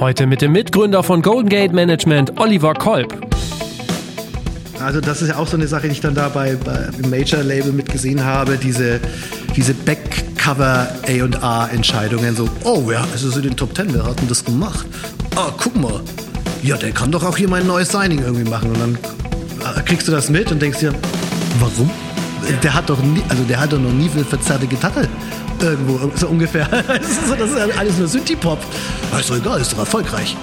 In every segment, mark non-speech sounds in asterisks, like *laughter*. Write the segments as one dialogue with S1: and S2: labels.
S1: Heute mit dem Mitgründer von Golden Gate Management, Oliver Kolb.
S2: Also das ist ja auch so eine Sache, die ich dann da bei, bei Major-Label mitgesehen habe, diese, diese Backcover A&R-Entscheidungen, so, oh, ist es in den Top Ten, wer hat denn das gemacht? Ah, guck mal, ja, der kann doch auch hier mein neues Signing irgendwie machen. Und dann äh, kriegst du das mit und denkst dir, warum? Der hat doch nie, also der hat doch noch nie viel verzerrte Gitarre irgendwo, so ungefähr. *laughs* Das ist, alles nur Synthie-Pop. Ist doch egal, ist doch erfolgreich.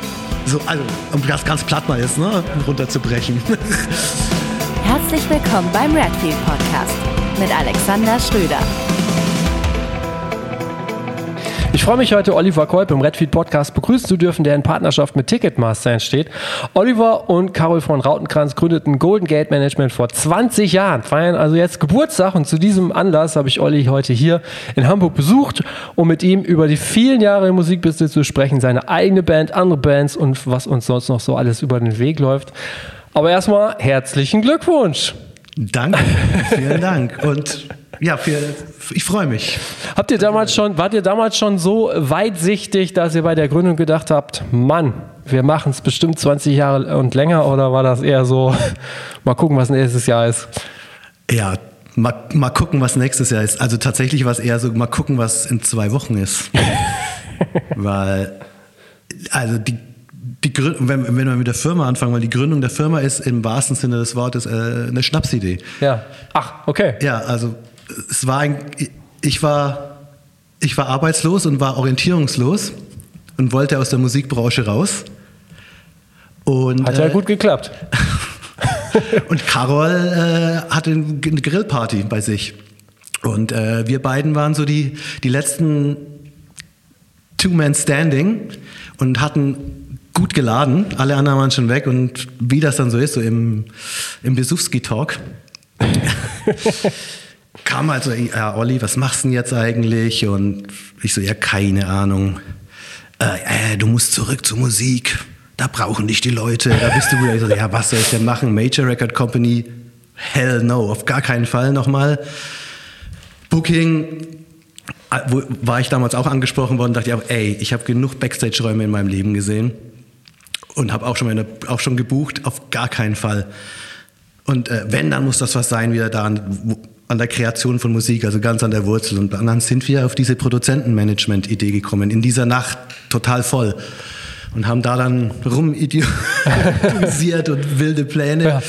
S2: So, also, um das ganz platt mal jetzt, ne, runterzubrechen. *laughs*
S3: Herzlich willkommen beim Redfield Podcast mit Alexander Schröder.
S1: Freue mich heute, Oliver Kolb im Redfeed Podcast begrüßen zu dürfen, der in Partnerschaft mit Ticketmaster entsteht. Oliver und Carol von Rautenkranz gründeten Golden Gate Management vor 20 Jahren, feiern also jetzt Geburtstag und zu diesem Anlass habe ich Olli heute hier in Hamburg besucht, um mit ihm über die vielen Jahre im Musikbusiness zu sprechen, seine eigene Band, andere Bands und was uns sonst noch so alles über den Weg läuft. Aber erstmal herzlichen Glückwunsch.
S2: Danke, vielen Dank. Und ja, für, ich freue mich.
S1: Habt ihr damals schon, wart ihr damals schon so weitsichtig, dass ihr bei der Gründung gedacht habt, Mann, wir machen es bestimmt 20 Jahre und länger oder war das eher so, *laughs* mal gucken, was nächstes Jahr ist?
S2: Ja, mal, mal gucken, was nächstes Jahr ist. Also tatsächlich war es eher so, mal gucken, was in zwei Wochen ist. *laughs* Weil, also die die Gründung, wenn, wenn wir mit der Firma anfangen, weil die Gründung der Firma ist im wahrsten Sinne des Wortes äh, eine Schnapsidee.
S1: Ja. Ach, okay.
S2: Ja, also es war ein, ich war, ich war arbeitslos und war orientierungslos und wollte aus der Musikbranche raus. Und,
S1: Hat ja äh, gut geklappt. *laughs*
S2: und Carol äh, hatte eine Grillparty bei sich. Und äh, wir beiden waren so die, die letzten Two-Man Standing und hatten gut geladen, alle anderen waren schon weg und wie das dann so ist, so im, im Besuchski-Talk, *laughs* kam also, ja, Olli, was machst du denn jetzt eigentlich? Und ich so, ja, keine Ahnung. Äh, äh, du musst zurück zur Musik. Da brauchen dich die Leute. Da bist du wieder. Ich so, ja, was soll ich denn machen? Major Record Company? Hell no, auf gar keinen Fall nochmal. Booking, äh, war ich damals auch angesprochen worden, dachte ich auch, ey, ich habe genug Backstage-Räume in meinem Leben gesehen und habe auch schon meine, auch schon gebucht, auf gar keinen Fall. Und äh, wenn, dann muss das was sein, wieder da an, an der Kreation von Musik, also ganz an der Wurzel. Und dann sind wir auf diese Produzentenmanagement-Idee gekommen, in dieser Nacht total voll. Und haben da dann rumideologisiert *laughs* und wilde Pläne. Ja.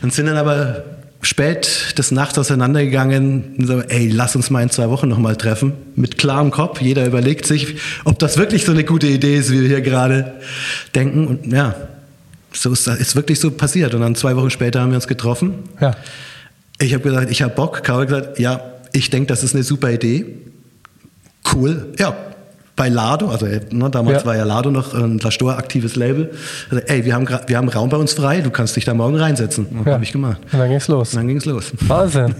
S2: Und sind dann aber spät des Nachts auseinandergegangen und so, ey, lass uns mal in zwei Wochen nochmal treffen. Mit klarem Kopf. Jeder überlegt sich, ob das wirklich so eine gute Idee ist, wie wir hier gerade denken. Und ja, so ist das ist wirklich so passiert. Und dann zwei Wochen später haben wir uns getroffen. Ja. Ich habe gesagt, ich habe Bock. Karol hat gesagt, ja, ich denke, das ist eine super Idee. Cool. Ja, bei Lado, also ne, damals ja. war ja Lado noch ein Lastor aktives Label. Also, ey, wir haben, wir haben Raum bei uns frei, du kannst dich da morgen reinsetzen. Ja. Habe ich gemacht.
S1: Und dann ging's los.
S2: Und dann ging's los.
S1: Wahnsinn.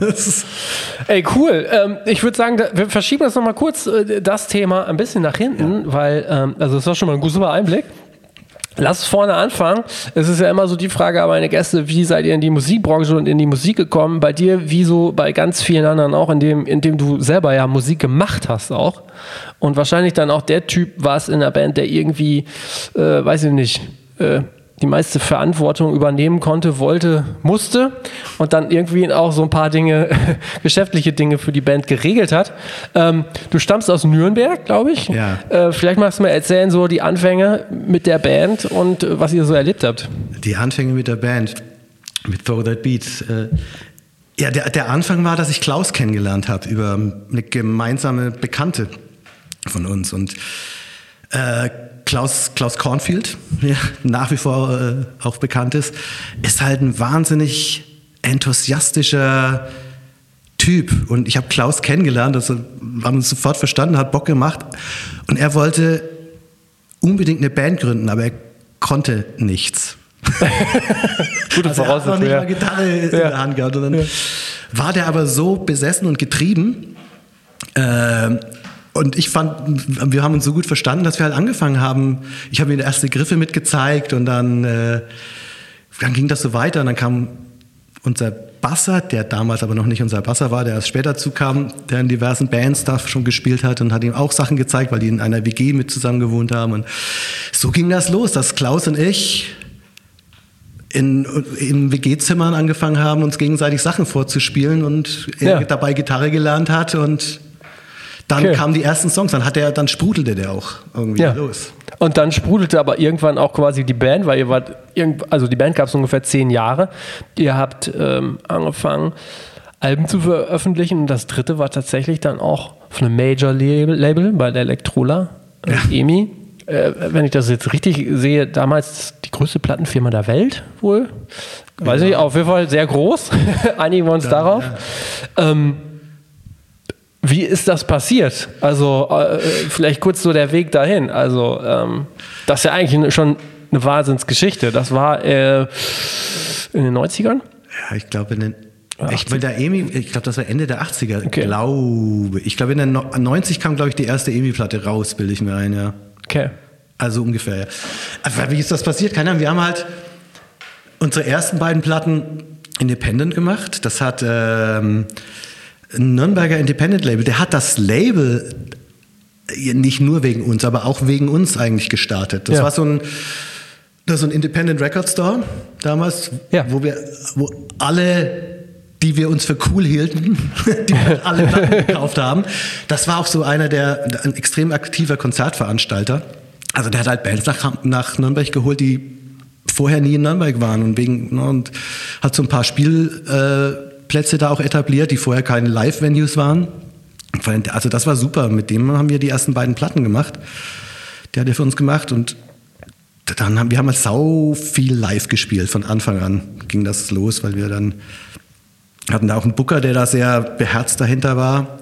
S1: *laughs* ey, cool. Ähm, ich würde sagen, wir verschieben jetzt nochmal kurz äh, das Thema ein bisschen nach hinten, ja. weil, ähm, also das war schon mal ein super Einblick. Lass vorne anfangen. Es ist ja immer so die Frage an meine Gäste, wie seid ihr in die Musikbranche und in die Musik gekommen? Bei dir, wie so bei ganz vielen anderen auch, indem, indem du selber ja Musik gemacht hast auch. Und wahrscheinlich dann auch der Typ warst in der Band, der irgendwie, äh, weiß ich nicht, äh, die meiste Verantwortung übernehmen konnte, wollte, musste und dann irgendwie auch so ein paar Dinge, *laughs* geschäftliche Dinge für die Band geregelt hat. Ähm, du stammst aus Nürnberg, glaube ich.
S2: Ja.
S1: Äh, vielleicht magst du mal erzählen, so die Anfänge mit der Band und äh, was ihr so erlebt habt.
S2: Die Anfänge mit der Band, mit Throw That Beats. Äh, ja, der, der Anfang war, dass ich Klaus kennengelernt habe über eine gemeinsame Bekannte von uns und äh, Klaus, Klaus Kornfield, *laughs* ja, nach wie vor äh, auch bekannt ist, ist halt ein wahnsinnig enthusiastischer Typ. Und ich habe Klaus kennengelernt, also haben uns sofort verstanden, hat Bock gemacht. Und er wollte unbedingt eine Band gründen, aber er konnte nichts. *laughs*
S1: Gute also er hat noch
S2: nicht mal Gitarre in der Hand gehabt. Und dann ja. war der aber so besessen und getrieben, äh, und ich fand, wir haben uns so gut verstanden, dass wir halt angefangen haben. Ich habe ihm erste Griffe mitgezeigt und dann, äh, dann ging das so weiter und dann kam unser Basser, der damals aber noch nicht unser Basser war, der erst später zukam, der in diversen Bands da schon gespielt hat und hat ihm auch Sachen gezeigt, weil die in einer WG mit zusammen gewohnt haben. Und so ging das los, dass Klaus und ich in, in WG-Zimmern angefangen haben, uns gegenseitig Sachen vorzuspielen und er
S1: Ja.
S2: dabei Gitarre gelernt hat und dann
S1: Okay.
S2: kamen die ersten Songs, dann hat er, dann sprudelte der auch irgendwie
S1: Ja.
S2: los.
S1: Und dann sprudelte aber irgendwann auch quasi die Band, weil ihr wart, also die Band gab es ungefähr zehn Jahre. Ihr habt ähm, angefangen, Alben zu veröffentlichen und das dritte war tatsächlich dann auch auf einem Major-Label Label bei der Elektrola, äh, EMI. Äh, wenn ich das jetzt richtig sehe, damals die größte Plattenfirma der Welt wohl. Weiß ich, auf jeden Fall sehr groß. Einigen wir uns darauf. Ähm, wie ist das passiert? Also äh, vielleicht kurz so der Weg dahin. Also ähm, das ist ja eigentlich schon eine Wahnsinnsgeschichte. Das war äh, in den 90ern?
S2: Ja, ich glaube in den ich EMI, ich glaube, das war Ende der 80er,
S1: Okay.
S2: glaube ich. glaube, in den no- 90 kam, glaube ich, die erste EMI-Platte raus, bilde ich mir ein, ja.
S1: Okay.
S2: Also ungefähr. ja. Aber wie ist das passiert? Keine Ahnung. Wir haben halt unsere ersten beiden Platten independent gemacht. Das hat ähm, Nürnberger Independent Label. Der hat das Label äh, nicht nur wegen uns, aber auch wegen uns eigentlich gestartet. Das
S1: Ja.
S2: war so ein, das ist so ein Independent Record Store damals,
S1: Ja.
S2: wo wir, wo alle die wir uns für cool hielten, *laughs* die halt alle Platten *laughs* gekauft haben. Das war auch so einer der, ein extrem aktiver Konzertveranstalter. Also der hat halt Bands nach, nach Nürnberg geholt, die vorher nie in Nürnberg waren und wegen ne, und hat so ein paar Spielplätze äh, Plätze da auch etabliert, die vorher keine Live-Venues waren. Also das war super. Mit dem haben wir die ersten beiden Platten gemacht. Die hat er für uns gemacht und dann haben wir haben halt sau viel live gespielt. Von Anfang an ging das los, weil wir dann hatten da auch einen Booker, der da sehr beherzt dahinter war.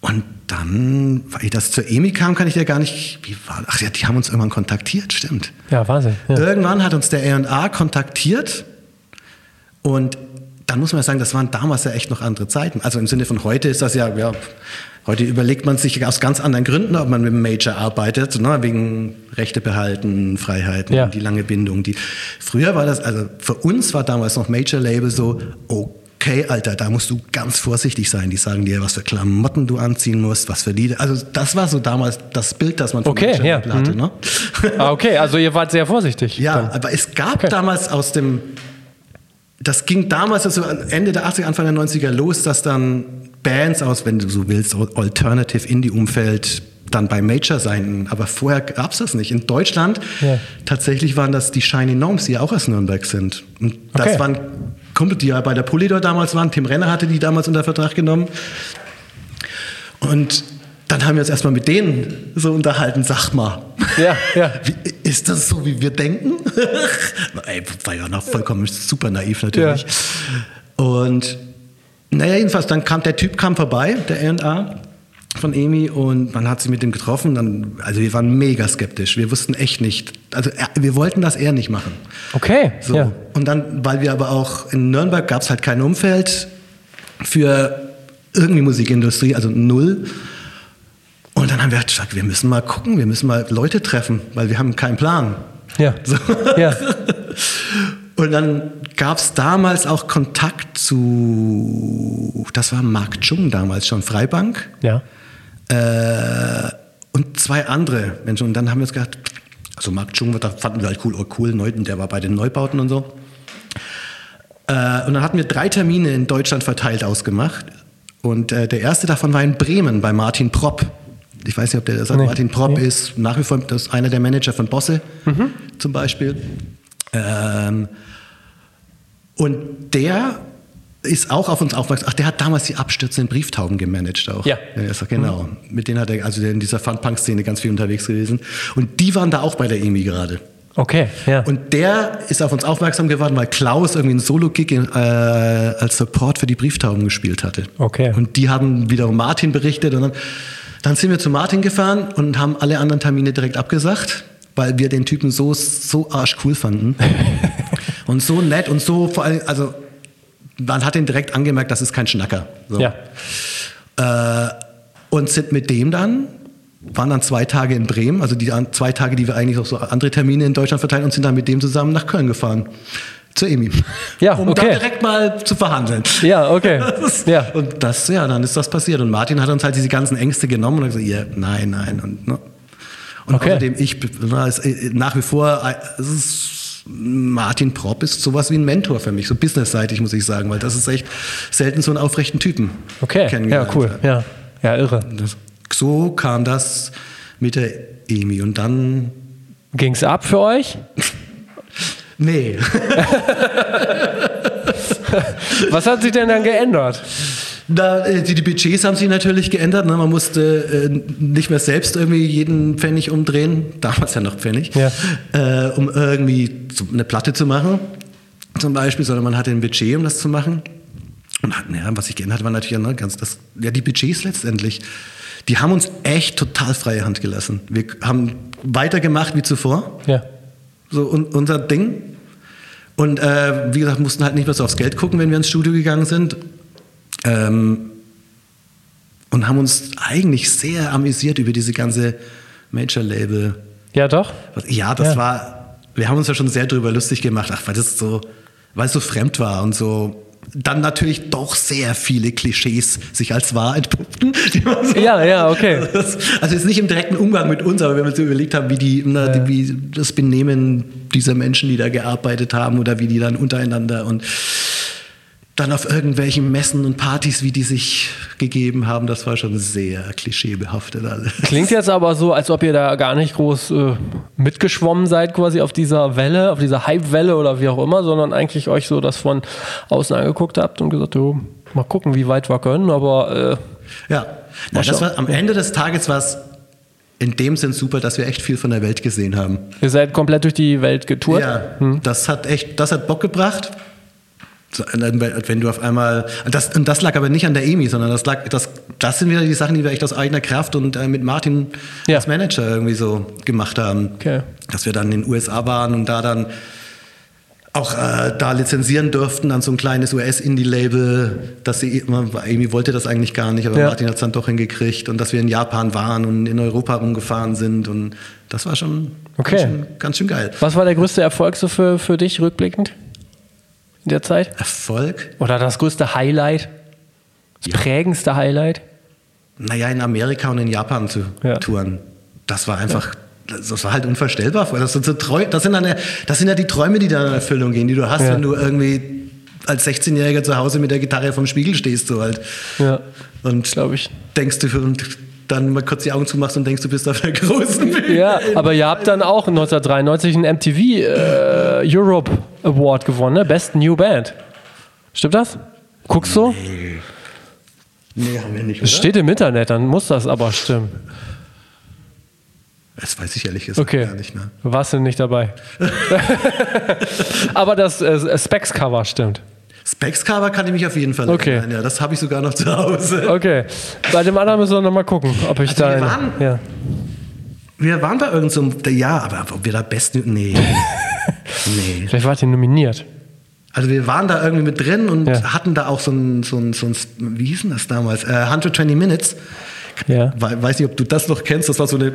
S2: Und dann, weil das zur EMI kam, kann ich dir gar nicht. Wie war, ach ja, die haben uns irgendwann kontaktiert, stimmt.
S1: Ja, Wahnsinn. Ja.
S2: Irgendwann hat uns der A&A kontaktiert und dann muss man sagen, das waren damals ja echt noch andere Zeiten. Also im Sinne von heute ist das ja, ja heute überlegt man sich aus ganz anderen Gründen, ob man mit einem Major arbeitet, ne, wegen Rechte behalten, Freiheiten,
S1: Ja.
S2: die lange Bindung. Die, früher war das, also für uns war damals noch Major-Label so, okay, Alter, da musst du ganz vorsichtig sein. Die sagen dir, was für Klamotten du anziehen musst, was für Lieder. Also das war so damals das Bild, das man von
S1: Okay, ja.
S2: Major-Label hatte.
S1: Mhm.
S2: Ne?
S1: Ah, okay, also ihr wart sehr vorsichtig.
S2: Ja,
S1: dann.
S2: aber es gab
S1: Okay.
S2: damals aus dem, das ging damals also Ende der 80er, Anfang der 90er los, dass dann Bands aus, wenn du so willst, Alternative Indie-Umfeld dann bei Major sein. Aber vorher gab es das nicht. In Deutschland
S1: Ja.
S2: tatsächlich waren das die Shiny Gnomes, die ja auch aus Nürnberg sind. Und das
S1: Okay.
S2: waren Kumpel, die ja bei der Polydor damals waren. Tim Renner hatte die damals unter Vertrag genommen. Und dann haben wir uns erstmal mit denen so unterhalten, sag mal.
S1: Ja, ja.
S2: Wie, ist das so, wie wir denken? *laughs* Ey, war ja noch vollkommen super naiv natürlich. Und naja, jedenfalls, dann kam der Typ kam vorbei, der R&A von EMI und man hat sich mit dem getroffen. Dann, also wir waren mega skeptisch. Wir wussten echt nicht. Also er, wir wollten das eher nicht machen.
S1: Okay.
S2: So.
S1: Ja.
S2: Und dann, weil wir aber auch in Nürnberg gab es halt kein Umfeld für irgendwie Musikindustrie, also null. Und dann haben wir gesagt, wir müssen mal gucken, wir müssen mal Leute treffen, weil wir haben keinen Plan.
S1: Ja. *laughs*
S2: So.
S1: ja.
S2: Und dann gab es damals auch Kontakt zu, das war Mark Chung damals schon, Freibank.
S1: Ja.
S2: Äh, und zwei andere Menschen. Und dann haben wir uns gedacht, also Mark Chung, da fanden wir halt cool, oh cool, Neu, der war bei den Neubauten und so. Äh, und dann hatten wir drei Termine in Deutschland verteilt ausgemacht. Und äh, der erste davon war in Bremen bei Martin Propp. Ich weiß nicht, ob der das sagt.
S1: Nee.
S2: Martin Propp
S1: Nee.
S2: ist nach wie vor das einer der Manager von Bosse zum Beispiel. Ähm, und der ist auch auf uns aufmerksam. Ach, der hat damals die abstürzenden Brieftauben gemanagt auch.
S1: Ja.
S2: ist doch genau. Mit denen hat er, also in dieser Fun-Punk-Szene ganz viel unterwegs gewesen. Und die waren da auch bei der EMI gerade.
S1: Okay. Ja.
S2: Und der ist auf uns aufmerksam geworden, weil Klaus irgendwie einen Solo-Gig in, äh, als Support für die Brieftauben gespielt hatte.
S1: Okay.
S2: Und die haben wiederum Martin berichtet und dann, dann sind wir zu Martin gefahren und haben alle anderen Termine direkt abgesagt, weil wir den Typen so, so arschcool fanden. *laughs* und so nett und so vor allem, also man hat ihn direkt angemerkt, das ist kein Schnacker. So.
S1: ja.
S2: Äh, und sind mit dem dann, waren dann zwei Tage in Bremen, also die zwei Tage, die wir eigentlich auch so andere Termine in Deutschland verteilen und sind dann mit dem zusammen nach Köln gefahren. Zur EMI.
S1: Ja,
S2: um
S1: okay.
S2: da direkt mal zu verhandeln.
S1: Ja, okay. *laughs*
S2: Das-
S1: Ja.
S2: Und das, ja, dann ist das passiert. Und Martin hat uns halt diese ganzen Ängste genommen und hat gesagt, ja, nein, nein. Und, ne? und
S1: Okay.
S2: außerdem, ich, äh, nach wie vor, äh, ist, Martin Propp ist sowas wie ein Mentor für mich, so businessseitig, muss ich sagen, weil das ist echt selten so einen aufrechten Typen
S1: Okay. Ja, cool. Ja. Ja, irre.
S2: Das, so kam das mit der Emi. Und dann,
S1: Ging's ab für euch? *laughs*
S2: nee. *laughs*
S1: Was hat sich denn dann geändert?
S2: Da, äh, die, die Budgets haben sich natürlich geändert. Ne? Man musste äh, nicht mehr selbst irgendwie jeden Pfennig umdrehen, damals ja noch Pfennig,
S1: Ja.
S2: äh, um irgendwie eine Platte zu machen, zum Beispiel, sondern man hatte ein Budget, um das zu machen. Und hat, ja, was sich geändert hat, war natürlich ne, ganz das, ja, die Budgets letztendlich. Die haben uns echt total freie Hand gelassen. Wir haben weitergemacht wie zuvor.
S1: Ja.
S2: So un unser Ding. Und äh, wie gesagt, mussten halt nicht mehr so aufs Geld gucken, wenn wir ins Studio gegangen sind. Ähm, und haben uns eigentlich sehr amüsiert über diese ganze Major-Label.
S1: Ja, doch.
S2: Ja, das
S1: Ja.
S2: war, wir haben uns ja schon sehr drüber lustig gemacht, ach, weil das so, weil es so fremd war und so. Dann natürlich doch sehr viele Klischees sich als wahr entpuppten. *laughs* so-
S1: Ja, ja, okay.
S2: das, also jetzt nicht im direkten Umgang mit uns, aber wenn wir uns überlegt haben, wie, die, na, die, wie das Benehmen dieser Menschen, die da gearbeitet haben oder wie die dann untereinander und dann auf irgendwelchen Messen und Partys, wie die sich gegeben haben, das war schon sehr klischeebehaftet alles.
S1: Klingt jetzt aber so, als ob ihr da gar nicht groß äh, mitgeschwommen seid, quasi auf dieser Welle, auf dieser Hype-Welle oder wie auch immer, sondern eigentlich euch so das von außen angeguckt habt und gesagt, jo, mal gucken, wie weit wir können, aber äh,
S2: Ja, Na, das war, am Ende des Tages war es in dem Sinn super, dass wir echt viel von der Welt gesehen haben.
S1: ihr seid komplett durch die Welt getourt.
S2: Ja, das hat echt, das hat Bock gebracht. Wenn du auf einmal, das, und das lag aber nicht an der EMI, sondern das lag, das, das sind wieder die Sachen, die wir echt aus eigener Kraft und äh, mit Martin
S1: Ja.
S2: als Manager irgendwie so gemacht haben.
S1: Okay.
S2: Dass wir dann in den USA waren und da dann auch äh, da lizenzieren durften an so ein kleines US-Indie-Label, dass sie, Amy wollte das eigentlich gar nicht, aber
S1: Ja.
S2: Martin hat es dann doch hingekriegt und dass wir in Japan waren und in Europa rumgefahren sind und das war schon
S1: Okay.
S2: ganz, schön, ganz schön geil.
S1: Was war der größte Erfolg so für, für dich rückblickend in der Zeit?
S2: Erfolg?
S1: Oder das größte Highlight? Das prägendste Highlight?
S2: Naja, in Amerika und in Japan zu
S1: Ja.
S2: touren. Das war einfach, das, war halt unvorstellbar. Das sind, so Treu, das, sind dann, ja- das sind ja die Träume, die dann in Erfüllung gehen, die du hast,
S1: Ja.
S2: wenn du irgendwie als 16-Jähriger zu Hause mit der Gitarre vom Spiegel stehst, so halt.
S1: Ja,
S2: Und
S1: glaube ich.
S2: denkst du, und dann mal kurz die Augen zumachst und denkst, du bist auf der großen Bühne.
S1: Ja, aber ihr habt dann auch 1993 einen MTV äh, Europe Award gewonnen, ne? Best New Band. Stimmt das? Guckst du?
S2: Nee, haben wir nicht, oder?
S1: Es steht im Internet, dann muss das aber stimmen.
S2: Das weiß ich ehrlich gesagt
S1: Okay.
S2: gar nicht mehr.
S1: Warst du nicht dabei? *laughs* *laughs* aber das äh, Specs-Cover stimmt.
S2: Specs-Cover kann ich mich auf jeden Fall
S1: Okay.
S2: erinnern. Ja, das habe ich sogar noch zu Hause.
S1: Okay. Bei dem anderen müssen wir nochmal gucken, ob ich
S2: Also
S1: da.
S2: wir waren-
S1: ja.
S2: Wir waren bei irgendeinem, so ja, aber ob wir da besten, nee. *laughs* nee.
S1: Vielleicht wart ihr nominiert.
S2: Also wir waren da irgendwie mit drin und
S1: Ja.
S2: hatten da auch so ein, so ein, so ein wie hieß denn das damals? Äh, 120 Minutes.
S1: Ja.
S2: We- Weiß nicht, ob du das noch kennst. Das war so eine,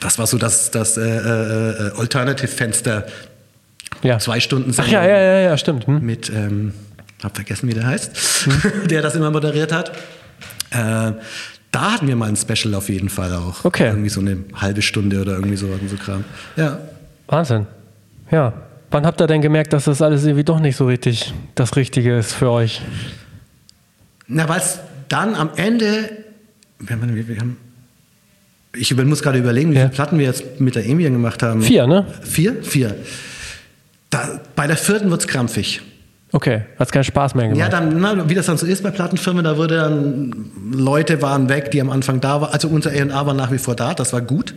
S2: das war so das, das äh, äh, äh, Alternative-Fenster.
S1: ja.
S2: Zwei Stunden
S1: Ach ja, ja, ja, ja, stimmt. Hm?
S2: mit, ähm, hab vergessen, wie der heißt, *laughs* der das immer moderiert hat. Äh, da hatten wir mal ein Special auf jeden Fall auch.
S1: Okay.
S2: Irgendwie so eine halbe Stunde oder irgendwie so, so Kram. Ja.
S1: Wahnsinn. Ja. Wann habt ihr denn gemerkt, dass das alles irgendwie doch nicht so richtig das Richtige ist für euch?
S2: Na, weil es dann am Ende, wir haben, ich muss gerade überlegen, wie
S1: Ja.
S2: viele Platten wir jetzt mit der Emien gemacht haben.
S1: Vier, ne?
S2: Vier? Vier. Da, bei der vierten wird es krampfig.
S1: Okay, hat's keinen Spaß mehr gemacht.
S2: Ja, dann, na, wie das dann so ist bei Plattenfirmen, da wurde dann, Leute waren weg, die am Anfang da waren. Also unser A&A war nach wie vor da, das war gut.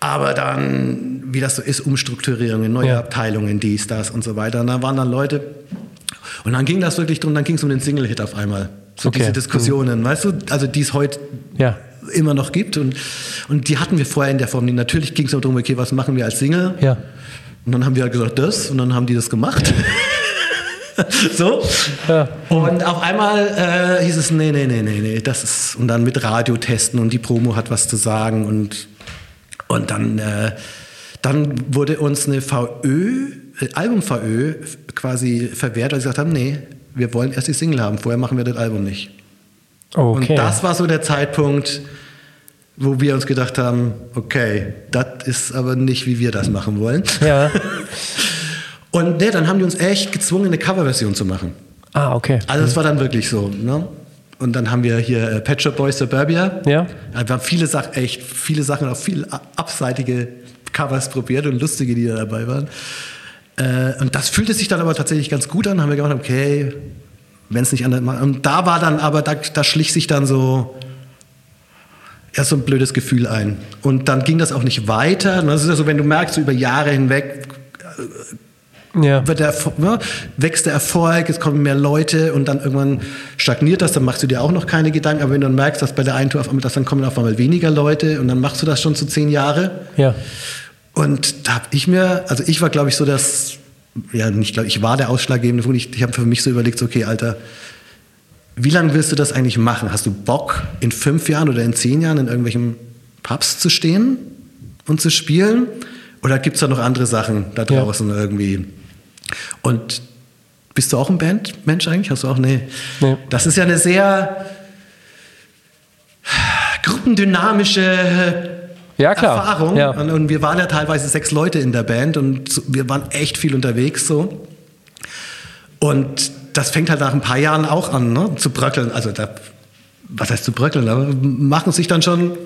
S2: Aber dann, wie das so ist, Umstrukturierungen, neue
S1: Ja.
S2: Abteilungen, dies, das und so weiter. Und da waren dann Leute. Und dann ging das wirklich drum, dann ging es um den Single-Hit auf einmal. So
S1: Okay.
S2: diese Diskussionen, weißt du, also die es heute
S1: Ja.
S2: immer noch gibt. Und, und die hatten wir vorher in der Form. Natürlich ging es darum, okay, was machen wir als Single?
S1: Ja.
S2: Und dann haben wir halt gesagt, das. Und dann haben die das gemacht. *laughs* *laughs* so.
S1: Ja.
S2: Und auf einmal äh, hieß es, nee, nee, nee, nee, nee, das ist, und dann mit Radio testen und die Promo hat was zu sagen und, und dann, äh, dann wurde uns eine VÖ äh, Album-VÖ quasi verwehrt, weil sie gesagt haben, nee, wir wollen erst die Single haben, vorher machen wir das Album nicht.
S1: Okay.
S2: Und das war so der Zeitpunkt, wo wir uns gedacht haben, okay, das ist aber nicht, wie wir das machen wollen.
S1: ja. *laughs*
S2: Und nee, dann haben die uns echt gezwungen, eine Coverversion zu machen.
S1: Ah, okay.
S2: Also es war dann wirklich so. Ne? Und dann haben wir hier äh, Pet Shop Boys Suburbia.
S1: Ja.
S2: Wir haben viele Sachen, echt viele Sachen, auch viel a- abseitige Covers probiert und lustige, die da dabei waren. Äh, und das fühlte sich dann aber tatsächlich ganz gut an. Haben wir gemacht, okay, wenn es nicht anders macht. Und da war dann aber, da, da schlich sich dann so erst so ein blödes Gefühl ein. Und dann ging das auch nicht weiter. Und Das ist ja so, wenn du merkst, so über Jahre hinweg
S1: Ja.
S2: wird der, ne, wächst der Erfolg, es kommen mehr Leute und dann irgendwann stagniert das, dann machst du dir auch noch keine Gedanken. Aber wenn du dann merkst, dass bei der einen Tour auf einmal, dass dann kommen auf einmal weniger Leute und dann machst du das schon zu zehn Jahre.
S1: Ja.
S2: Und da habe ich mir, also ich war, glaube ich, so das, ja, nicht glaube ich, war der ausschlaggebende Punkt. Ich, ich habe für mich so überlegt, so, okay, Alter, wie lange willst du das eigentlich machen? Hast du Bock, in fünf Jahren oder in zehn Jahren in irgendwelchen Pubs zu stehen und zu spielen? Oder gibt es da noch andere Sachen da
S1: Ja.
S2: draußen irgendwie? Und bist du auch ein Bandmensch eigentlich? Hast du auch, nee.
S1: Nee.
S2: Das ist ja eine sehr gruppendynamische
S1: Ja, klar.
S2: Erfahrung.
S1: Ja.
S2: Und, und wir waren ja teilweise sechs Leute in der Band und wir waren echt viel unterwegs so. Und das fängt halt nach ein paar Jahren auch an, ne, zu bröckeln. Also da, was heißt zu bröckeln? Aber machen sich dann schon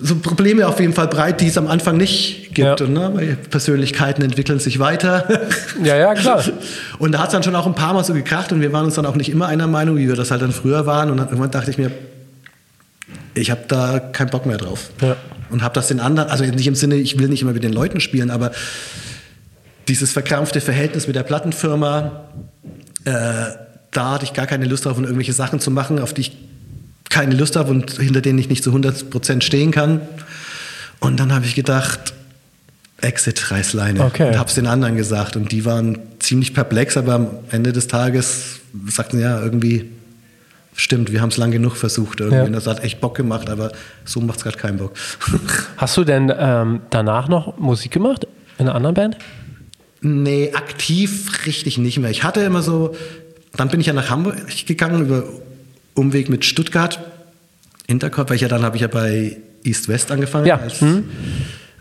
S2: so Probleme auf jeden Fall breit, die es am Anfang nicht gibt.
S1: Ja.
S2: Und, ne, weil Persönlichkeiten entwickeln sich weiter. *laughs*
S1: Ja, ja, klar.
S2: Und da hat es dann schon auch ein paar Mal so gekracht und wir waren uns dann auch nicht immer einer Meinung, wie wir das halt dann früher waren. Und dann irgendwann dachte ich mir, ich habe da keinen Bock mehr drauf.
S1: Ja.
S2: Und habe das den anderen, also nicht im Sinne, ich will nicht immer mit den Leuten spielen, aber dieses verkrampfte Verhältnis mit der Plattenfirma, äh, da hatte ich gar keine Lust drauf, irgendwelche Sachen zu machen, auf die ich keine Lust habe und hinter denen ich nicht zu 100% stehen kann. Und dann habe ich gedacht, Exit Reißleine.
S1: Okay.
S2: Und habe es den anderen gesagt. Und die waren ziemlich perplex, aber am Ende des Tages sagten sie, ja, irgendwie stimmt, wir haben es lang genug versucht. Irgendwie.
S1: Ja.
S2: Und das hat echt Bock gemacht, aber so macht es gerade keinen Bock. *laughs*
S1: Hast du denn ähm, danach noch Musik gemacht? In einer anderen Band?
S2: Nee, aktiv richtig nicht mehr. Ich hatte immer so, dann bin ich ja nach Hamburg gegangen über Umweg mit Stuttgart, Intercorp, weil ich ja dann habe ich ja bei East West angefangen
S1: Ja.
S2: als,
S1: Mhm.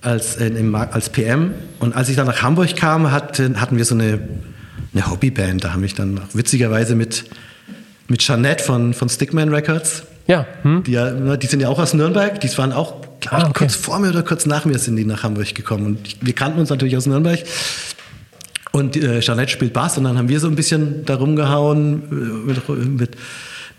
S2: als, äh, im, als PM. Und als ich dann nach Hamburg kam, hatten, hatten wir so eine, eine Hobbyband. Da habe ich dann witzigerweise mit, mit Jeanette von, von Stickman Records.
S1: Ja. Hm?
S2: Die, ja, ne, die sind ja auch aus Nürnberg. Die waren auch, glaube ich,
S1: Ah, okay.
S2: kurz vor mir oder kurz nach mir sind die nach Hamburg gekommen. Und wir kannten uns natürlich aus Nürnberg. Und äh, Jeanette spielt Bass und dann haben wir so ein bisschen da rumgehauen äh, mit, mit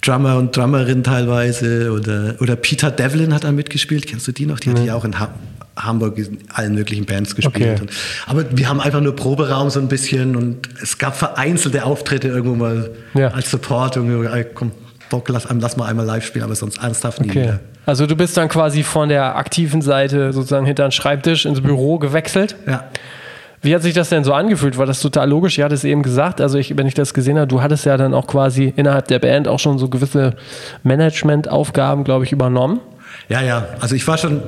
S2: Drummer und Drummerin teilweise. Oder, oder Peter Devlin hat da mitgespielt. Kennst du die noch? Die hat ja auch in ha Hamburg in allen möglichen Bands gespielt.
S1: Okay.
S2: Aber wir haben einfach nur Proberaum so ein bisschen und es gab vereinzelte Auftritte irgendwo mal
S1: Ja.
S2: als Support. Irgendwie, komm, Bock, lass, lass mal einmal live spielen, aber sonst ernsthaft nie
S1: Okay.
S2: wieder.
S1: Also du bist dann quasi von der aktiven Seite sozusagen hinter den Schreibtisch ins Büro gewechselt.
S2: Ja.
S1: Wie hat sich das denn so angefühlt? War das total logisch? Ich hatte es eben gesagt, also ich, wenn ich das gesehen habe, du hattest ja dann auch quasi innerhalb der Band auch schon so gewisse Managementaufgaben, glaube ich, übernommen.
S2: Ja, ja. Also ich war schon,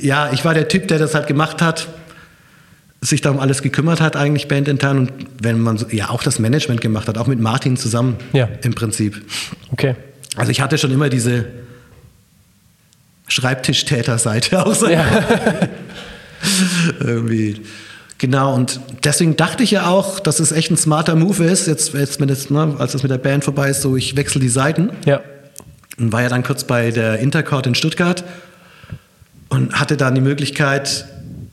S2: ja, ich war der Typ, der das halt gemacht hat, sich da um alles gekümmert hat, eigentlich bandintern und wenn man so, ja auch das Management gemacht hat, auch mit Martin zusammen
S1: Ja.
S2: im Prinzip.
S1: Okay.
S2: Also ich hatte schon immer diese Schreibtischtäter-Seite *laughs* auch so
S1: Ja. *laughs*
S2: irgendwie. Genau, und deswegen dachte ich ja auch, dass es echt ein smarter Move ist, jetzt, jetzt, wenn es, ne, als das mit der Band vorbei ist, so ich wechsle die Seiten.
S1: Ja.
S2: Und war ja dann kurz bei der Intercord in Stuttgart und hatte dann die Möglichkeit,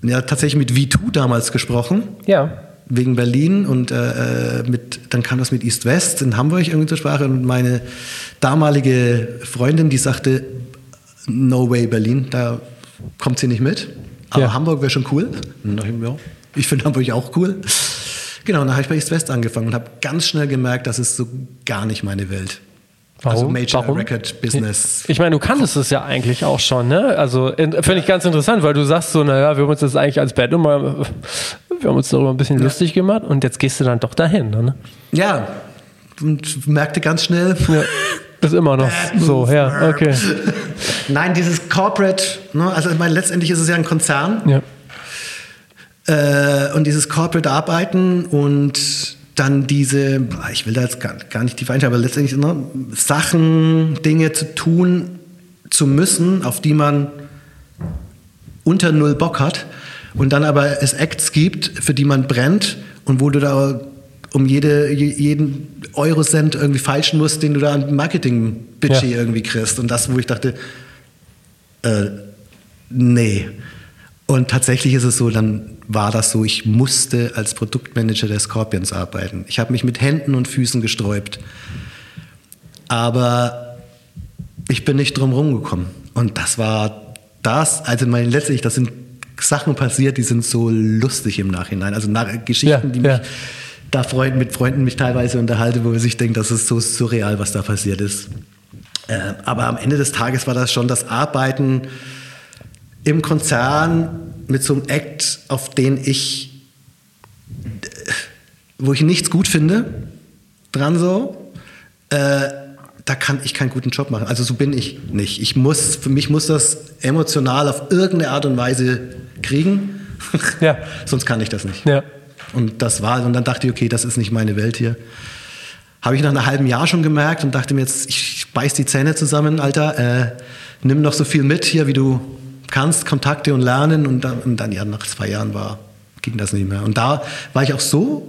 S2: ja, tatsächlich mit V2 damals gesprochen,
S1: Ja.
S2: wegen Berlin und äh, mit, dann kam das mit East West in Hamburg irgendwie zur Sprache und meine damalige Freundin, die sagte, no way Berlin, da kommt sie nicht mit, aber
S1: Ja.
S2: Hamburg wäre schon cool. Und da dachte ich ja, ich finde Hamburg auch cool. Genau, dann habe ich bei East West angefangen und habe ganz schnell gemerkt, das ist so gar nicht meine Welt. Also
S1: Warum?
S2: Major
S1: Warum?
S2: Record Business.
S1: Ich meine, du kanntest es ja eigentlich auch schon, ne? Also in- finde ich ganz interessant, weil du sagst so, naja, wir haben uns das eigentlich als Band immer, wir haben uns darüber ein bisschen lustig gemacht und jetzt gehst du dann doch dahin, ne?
S2: Ja, und merkte ganz schnell,
S1: Ja. Ist immer noch
S2: Bad
S1: so, ja, okay.
S2: nein, dieses Corporate, ne, also ich meine, letztendlich ist es ja ein Konzern,
S1: Ja.
S2: Äh, und dieses Corporate Arbeiten und dann diese, ich will da jetzt gar, gar nicht die Feindschaft, aber letztendlich ne, Sachen, Dinge zu tun zu müssen, auf die man unter null Bock hat und dann aber es Acts gibt, für die man brennt und wo du da um jede, jeden Eurocent irgendwie falschen musst, den du da an Marketing-Budget ja. irgendwie kriegst. Und das, wo ich dachte, äh, nee. Und tatsächlich ist es so, dann war das so, ich musste als Produktmanager der Scorpions arbeiten. Ich habe mich mit Händen und Füßen gesträubt. Aber ich bin nicht drum rumgekommen. Und das war das, also meine, letztlich, das sind Sachen passiert, die sind so lustig im Nachhinein. Also nach, Geschichten, ja, die mich ja. da Freund, mit Freunden mich teilweise unterhalte, wo man sich denkt, das ist so surreal, was da passiert ist. Äh, aber am Ende des Tages war das schon das Arbeiten im Konzern mit so einem Act, auf den ich, wo ich nichts gut finde, dran so, äh, da kann ich keinen guten Job machen. Also so bin ich nicht. Ich muss, für mich muss das emotional auf irgendeine Art und Weise kriegen. *laughs* Ja. Sonst kann ich das nicht. Ja. Und das war, und dann dachte ich, okay, das ist nicht meine Welt hier. Habe ich nach einem halben Jahr schon gemerkt und dachte mir jetzt, ich beiß die Zähne zusammen, Alter, äh, nimm noch so viel mit hier, wie du kannst, Kontakte und lernen. Und dann, und dann ja, nach zwei Jahren war, ging das nicht mehr. Und da war ich auch so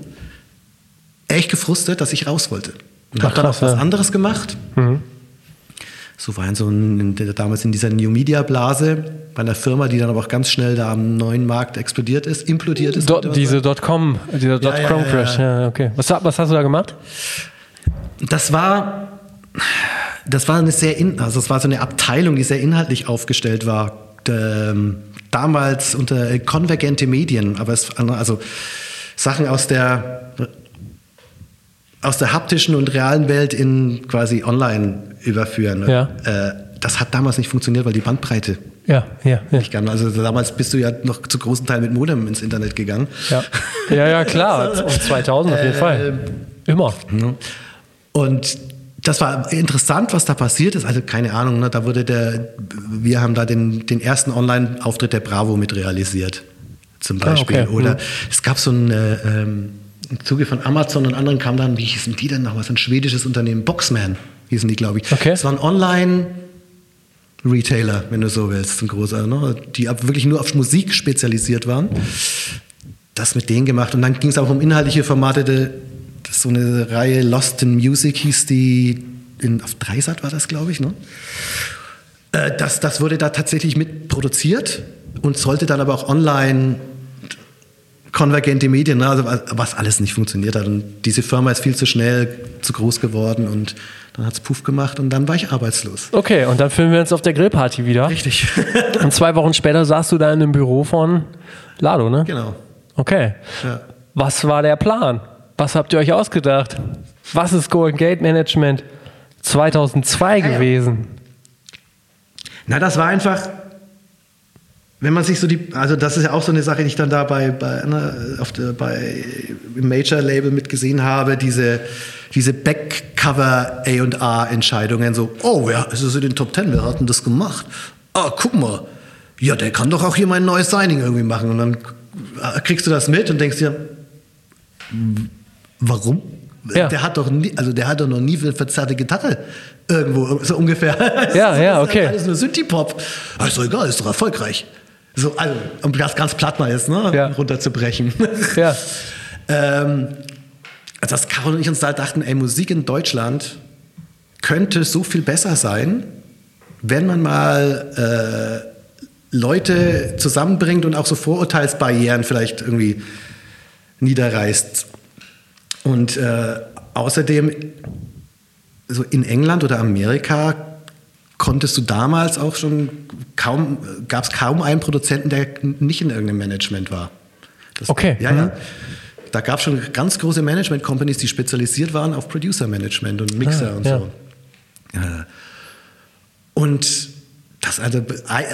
S2: echt gefrustet, dass ich raus wollte. Und habe dann auch was anderes gemacht. Mhm. So war ich so ein, damals in dieser New Media Blase bei einer Firma, die dann aber auch ganz schnell da am neuen Markt explodiert ist, implodiert ist.
S1: Do, diese Dotcom, dieser Dotcom Crash. Ja, ja, okay. Was, was hast du da gemacht?
S2: Das war, das war eine sehr, in, also das war so eine Abteilung, die sehr inhaltlich aufgestellt war ähm, damals unter konvergente Medien, aber es, also Sachen aus der aus der haptischen und realen Welt in quasi online überführen. Ja. Äh, das hat damals nicht funktioniert, weil die Bandbreite ja, ja, ja. nicht kann. Also damals bist du ja noch zu großen Teil mit Modem ins Internet gegangen.
S1: Ja, ja, ja klar. *laughs* um 2000 auf jeden äh, Fall. Immer.
S2: Und das war interessant, was da passiert ist. Also keine Ahnung, ne, da wurde der, wir haben da den, den ersten Online-Auftritt der Bravo mit realisiert, zum Beispiel. Ah, okay. Oder mhm. es gab so ein, äh, ähm, im Zuge von Amazon und anderen kam dann, wie hießen die denn noch, was ein schwedisches Unternehmen, Boxman hießen die, glaube ich. Okay. Es war ein Online- Retailer, wenn du so willst, ein großer, ne? die wirklich nur auf Musik spezialisiert waren. Das mit denen gemacht. Und dann ging es auch um inhaltliche Formate das ist so eine Reihe Lost in Music hieß die, in, auf Dreisat war das, glaube ich. Ne? Äh, das, das wurde da tatsächlich mitproduziert und sollte dann aber auch online konvergente Medien, ne? also was alles nicht funktioniert hat. Und diese Firma ist viel zu schnell, zu groß geworden und dann hat es Puff gemacht und dann war ich arbeitslos.
S1: Okay, und dann filmen wir uns auf der Grillparty wieder.
S2: Richtig. *laughs*
S1: und zwei Wochen später saßt du da in dem Büro von Lado, ne?
S2: Genau.
S1: Okay. Ja. Was war der Plan? Was habt ihr euch ausgedacht? Was ist Golden Gate Management 2002 ja, gewesen?
S2: Na, das war einfach, wenn man sich so die, also das ist ja auch so eine Sache, die ich dann da bei, bei, ne, auf der, bei im Major-Label mitgesehen habe, diese, diese Backcover A&R-Entscheidungen, so, oh, ja, es ist in den Top Ten, wer hat denn das gemacht? Ah, guck mal, ja, der kann doch auch hier mein neues Signing irgendwie machen. Und dann kriegst du das mit und denkst dir, warum? Ja. Der hat doch nie, also der hat doch noch nie eine verzerrte Gitarre irgendwo, so ungefähr.
S1: Ja, *laughs* ja, okay.
S2: Alles nur Synthie-Pop. Also egal, ist doch erfolgreich. So, also, um das ganz platt mal jetzt, ne, ja. runterzubrechen. Ja. *laughs* ähm, also dass Carol und ich uns da dachten, ey, Musik in Deutschland könnte so viel besser sein, wenn man mal äh, Leute zusammenbringt und auch so Vorurteilsbarrieren vielleicht irgendwie niederreißt. Und äh, außerdem, so in England oder Amerika konntest du damals auch schon kaum, gab es kaum einen Produzenten, der nicht in irgendeinem Management war.
S1: Das, okay.
S2: Ja, ja. Mhm. Da gab es schon ganz große Management-Companies, die spezialisiert waren auf Producer-Management und Mixer ah, und ja. so. Ja. Und das also,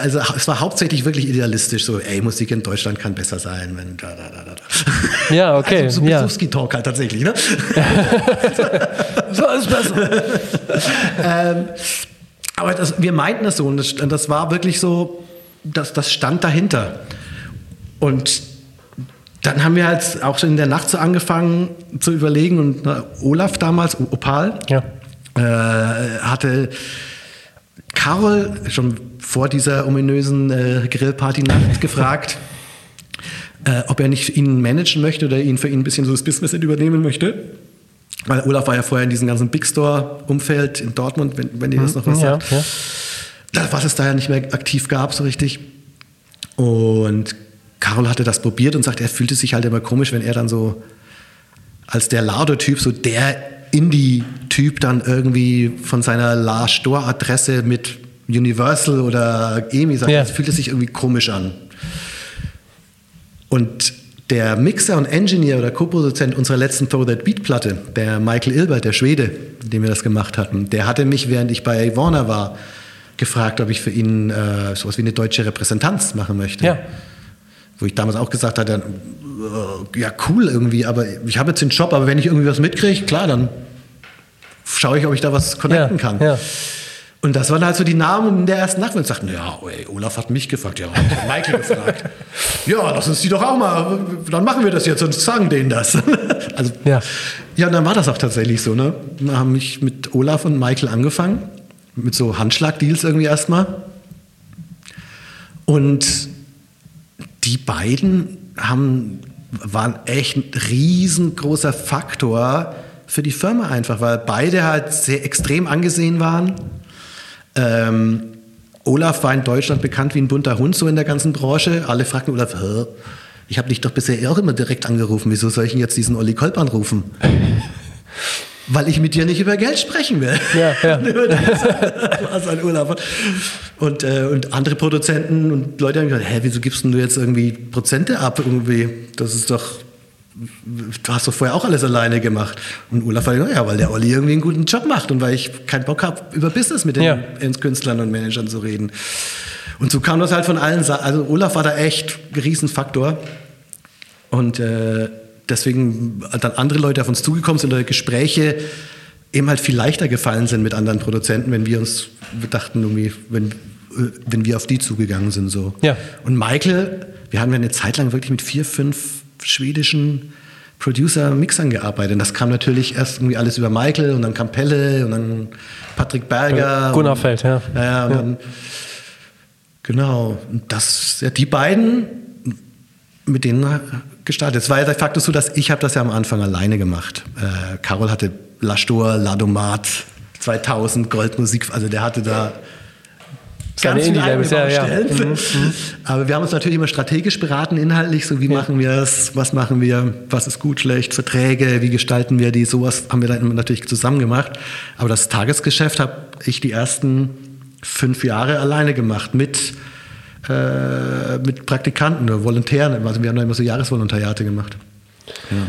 S2: also es war hauptsächlich wirklich idealistisch, so, ey, Musik in Deutschland kann besser sein, wenn da, da, da, da.
S1: Ja, *laughs* okay.
S2: Also so Besuchski-Talk halt tatsächlich, ne? *laughs* so ist besser. *laughs* ähm, aber das, wir meinten das so und das, das war wirklich so, das, das stand dahinter. Und dann haben wir halt auch schon in der Nacht so angefangen zu überlegen und na, Olaf damals, Opal,
S1: Ja.
S2: äh, hatte Carol schon vor dieser ominösen äh, Grillparty-Nacht gefragt, äh, ob er nicht ihn managen möchte oder ihn für ihn ein bisschen so das Business übernehmen möchte. Weil Olaf war ja vorher in diesem ganzen Big Store-Umfeld in Dortmund, wenn, wenn ihr das noch was
S1: ja,
S2: sagt.
S1: ja.
S2: Was es da ja nicht mehr aktiv gab, so richtig. Und Carol hatte das probiert und sagt, er fühlte sich halt immer komisch, wenn er dann so als der Lauder-Typ, so der Indie-Typ dann irgendwie von seiner La Store-Adresse mit Universal oder EMI sagt,
S1: Ja.
S2: das fühlte sich irgendwie komisch an. Und der Mixer und Engineer oder Co-Produzent unserer letzten Throw That Beat Platte, der Michael Ilbert, der Schwede, mit dem wir das gemacht hatten, der hatte mich, während ich bei Warner war, gefragt, ob ich für ihn äh, sowas wie eine deutsche Repräsentanz machen möchte.
S1: Ja.
S2: Wo ich damals auch gesagt hatte, äh, ja cool irgendwie, aber ich habe jetzt den Job, aber wenn ich irgendwie was mitkriege, klar, dann schaue ich, ob ich da was connecten
S1: Ja,
S2: kann.
S1: ja.
S2: Und das waren halt so die Namen in der ersten Nacht. Und sagten, ja, ey, Olaf hat mich gefragt, ja, hat Michael *laughs* gefragt. Ja, lass uns die doch auch mal, dann machen wir das jetzt und sagen denen das. *laughs* Also,
S1: Ja.
S2: ja, und dann war das auch tatsächlich so. Ne? Wir haben mich mit Olaf und Michael angefangen, mit so Handschlag-Deals irgendwie erstmal. Und die beiden haben, waren echt ein riesengroßer Faktor für die Firma einfach, weil beide halt sehr extrem angesehen waren. Ähm, Olaf war in Deutschland bekannt wie ein bunter Hund so in der ganzen Branche. Alle fragten Olaf, ich habe dich doch bisher auch immer direkt angerufen. Wieso soll ich denn jetzt diesen Olli Kolb anrufen? *laughs* Weil ich mit dir nicht über Geld sprechen will.
S1: Ja, ja. *laughs*
S2: Was ein Olaf hat. Und, äh, und andere Produzenten und Leute haben gesagt, hä, wieso gibst denn du jetzt irgendwie Prozente ab? Irgendwie, das ist doch, du hast doch vorher auch alles alleine gemacht. Und Olaf war, ja, weil der Olli irgendwie einen guten Job macht und weil ich keinen Bock habe, über Business mit den
S1: Ja.
S2: Künstlern und Managern zu reden. Und so kam das halt von allen Seiten. Also Olaf war da echt ein Riesenfaktor. Und äh, deswegen dann andere Leute auf uns zugekommen sind oder Gespräche eben halt viel leichter gefallen sind mit anderen Produzenten, wenn wir uns wir dachten, irgendwie, wenn, äh, wenn wir auf die zugegangen sind. So.
S1: Ja.
S2: Und Michael, wir haben ja eine Zeit lang wirklich mit vier, fünf schwedischen Producer-Mixern gearbeitet. Und das kam natürlich erst irgendwie alles über Michael und dann kam Pelle und dann Patrick Berger.
S1: Gunnar Feld, ja.
S2: Ja, ja, und
S1: Ja.
S2: dann Genau, und das, ja, die beiden, mit denen gestartet. Es war ja de facto so, dass ich habe das ja am Anfang alleine gemacht. Äh, Carol hatte Lastor, Ladomat, 2000 Goldmusik, also der hatte da
S1: Seine
S2: ganz viele
S1: Indie-Labels, ja, ja.
S2: Baustellen. Aber wir haben uns natürlich immer strategisch beraten, inhaltlich, so wie machen wir es, was machen wir, was ist gut, schlecht, Verträge, wie gestalten wir die, sowas haben wir dann natürlich zusammen gemacht. Aber das Tagesgeschäft habe ich die ersten fünf Jahre alleine gemacht mit, äh, mit Praktikanten oder Volontären. Also wir haben da immer so Jahresvolontariate gemacht.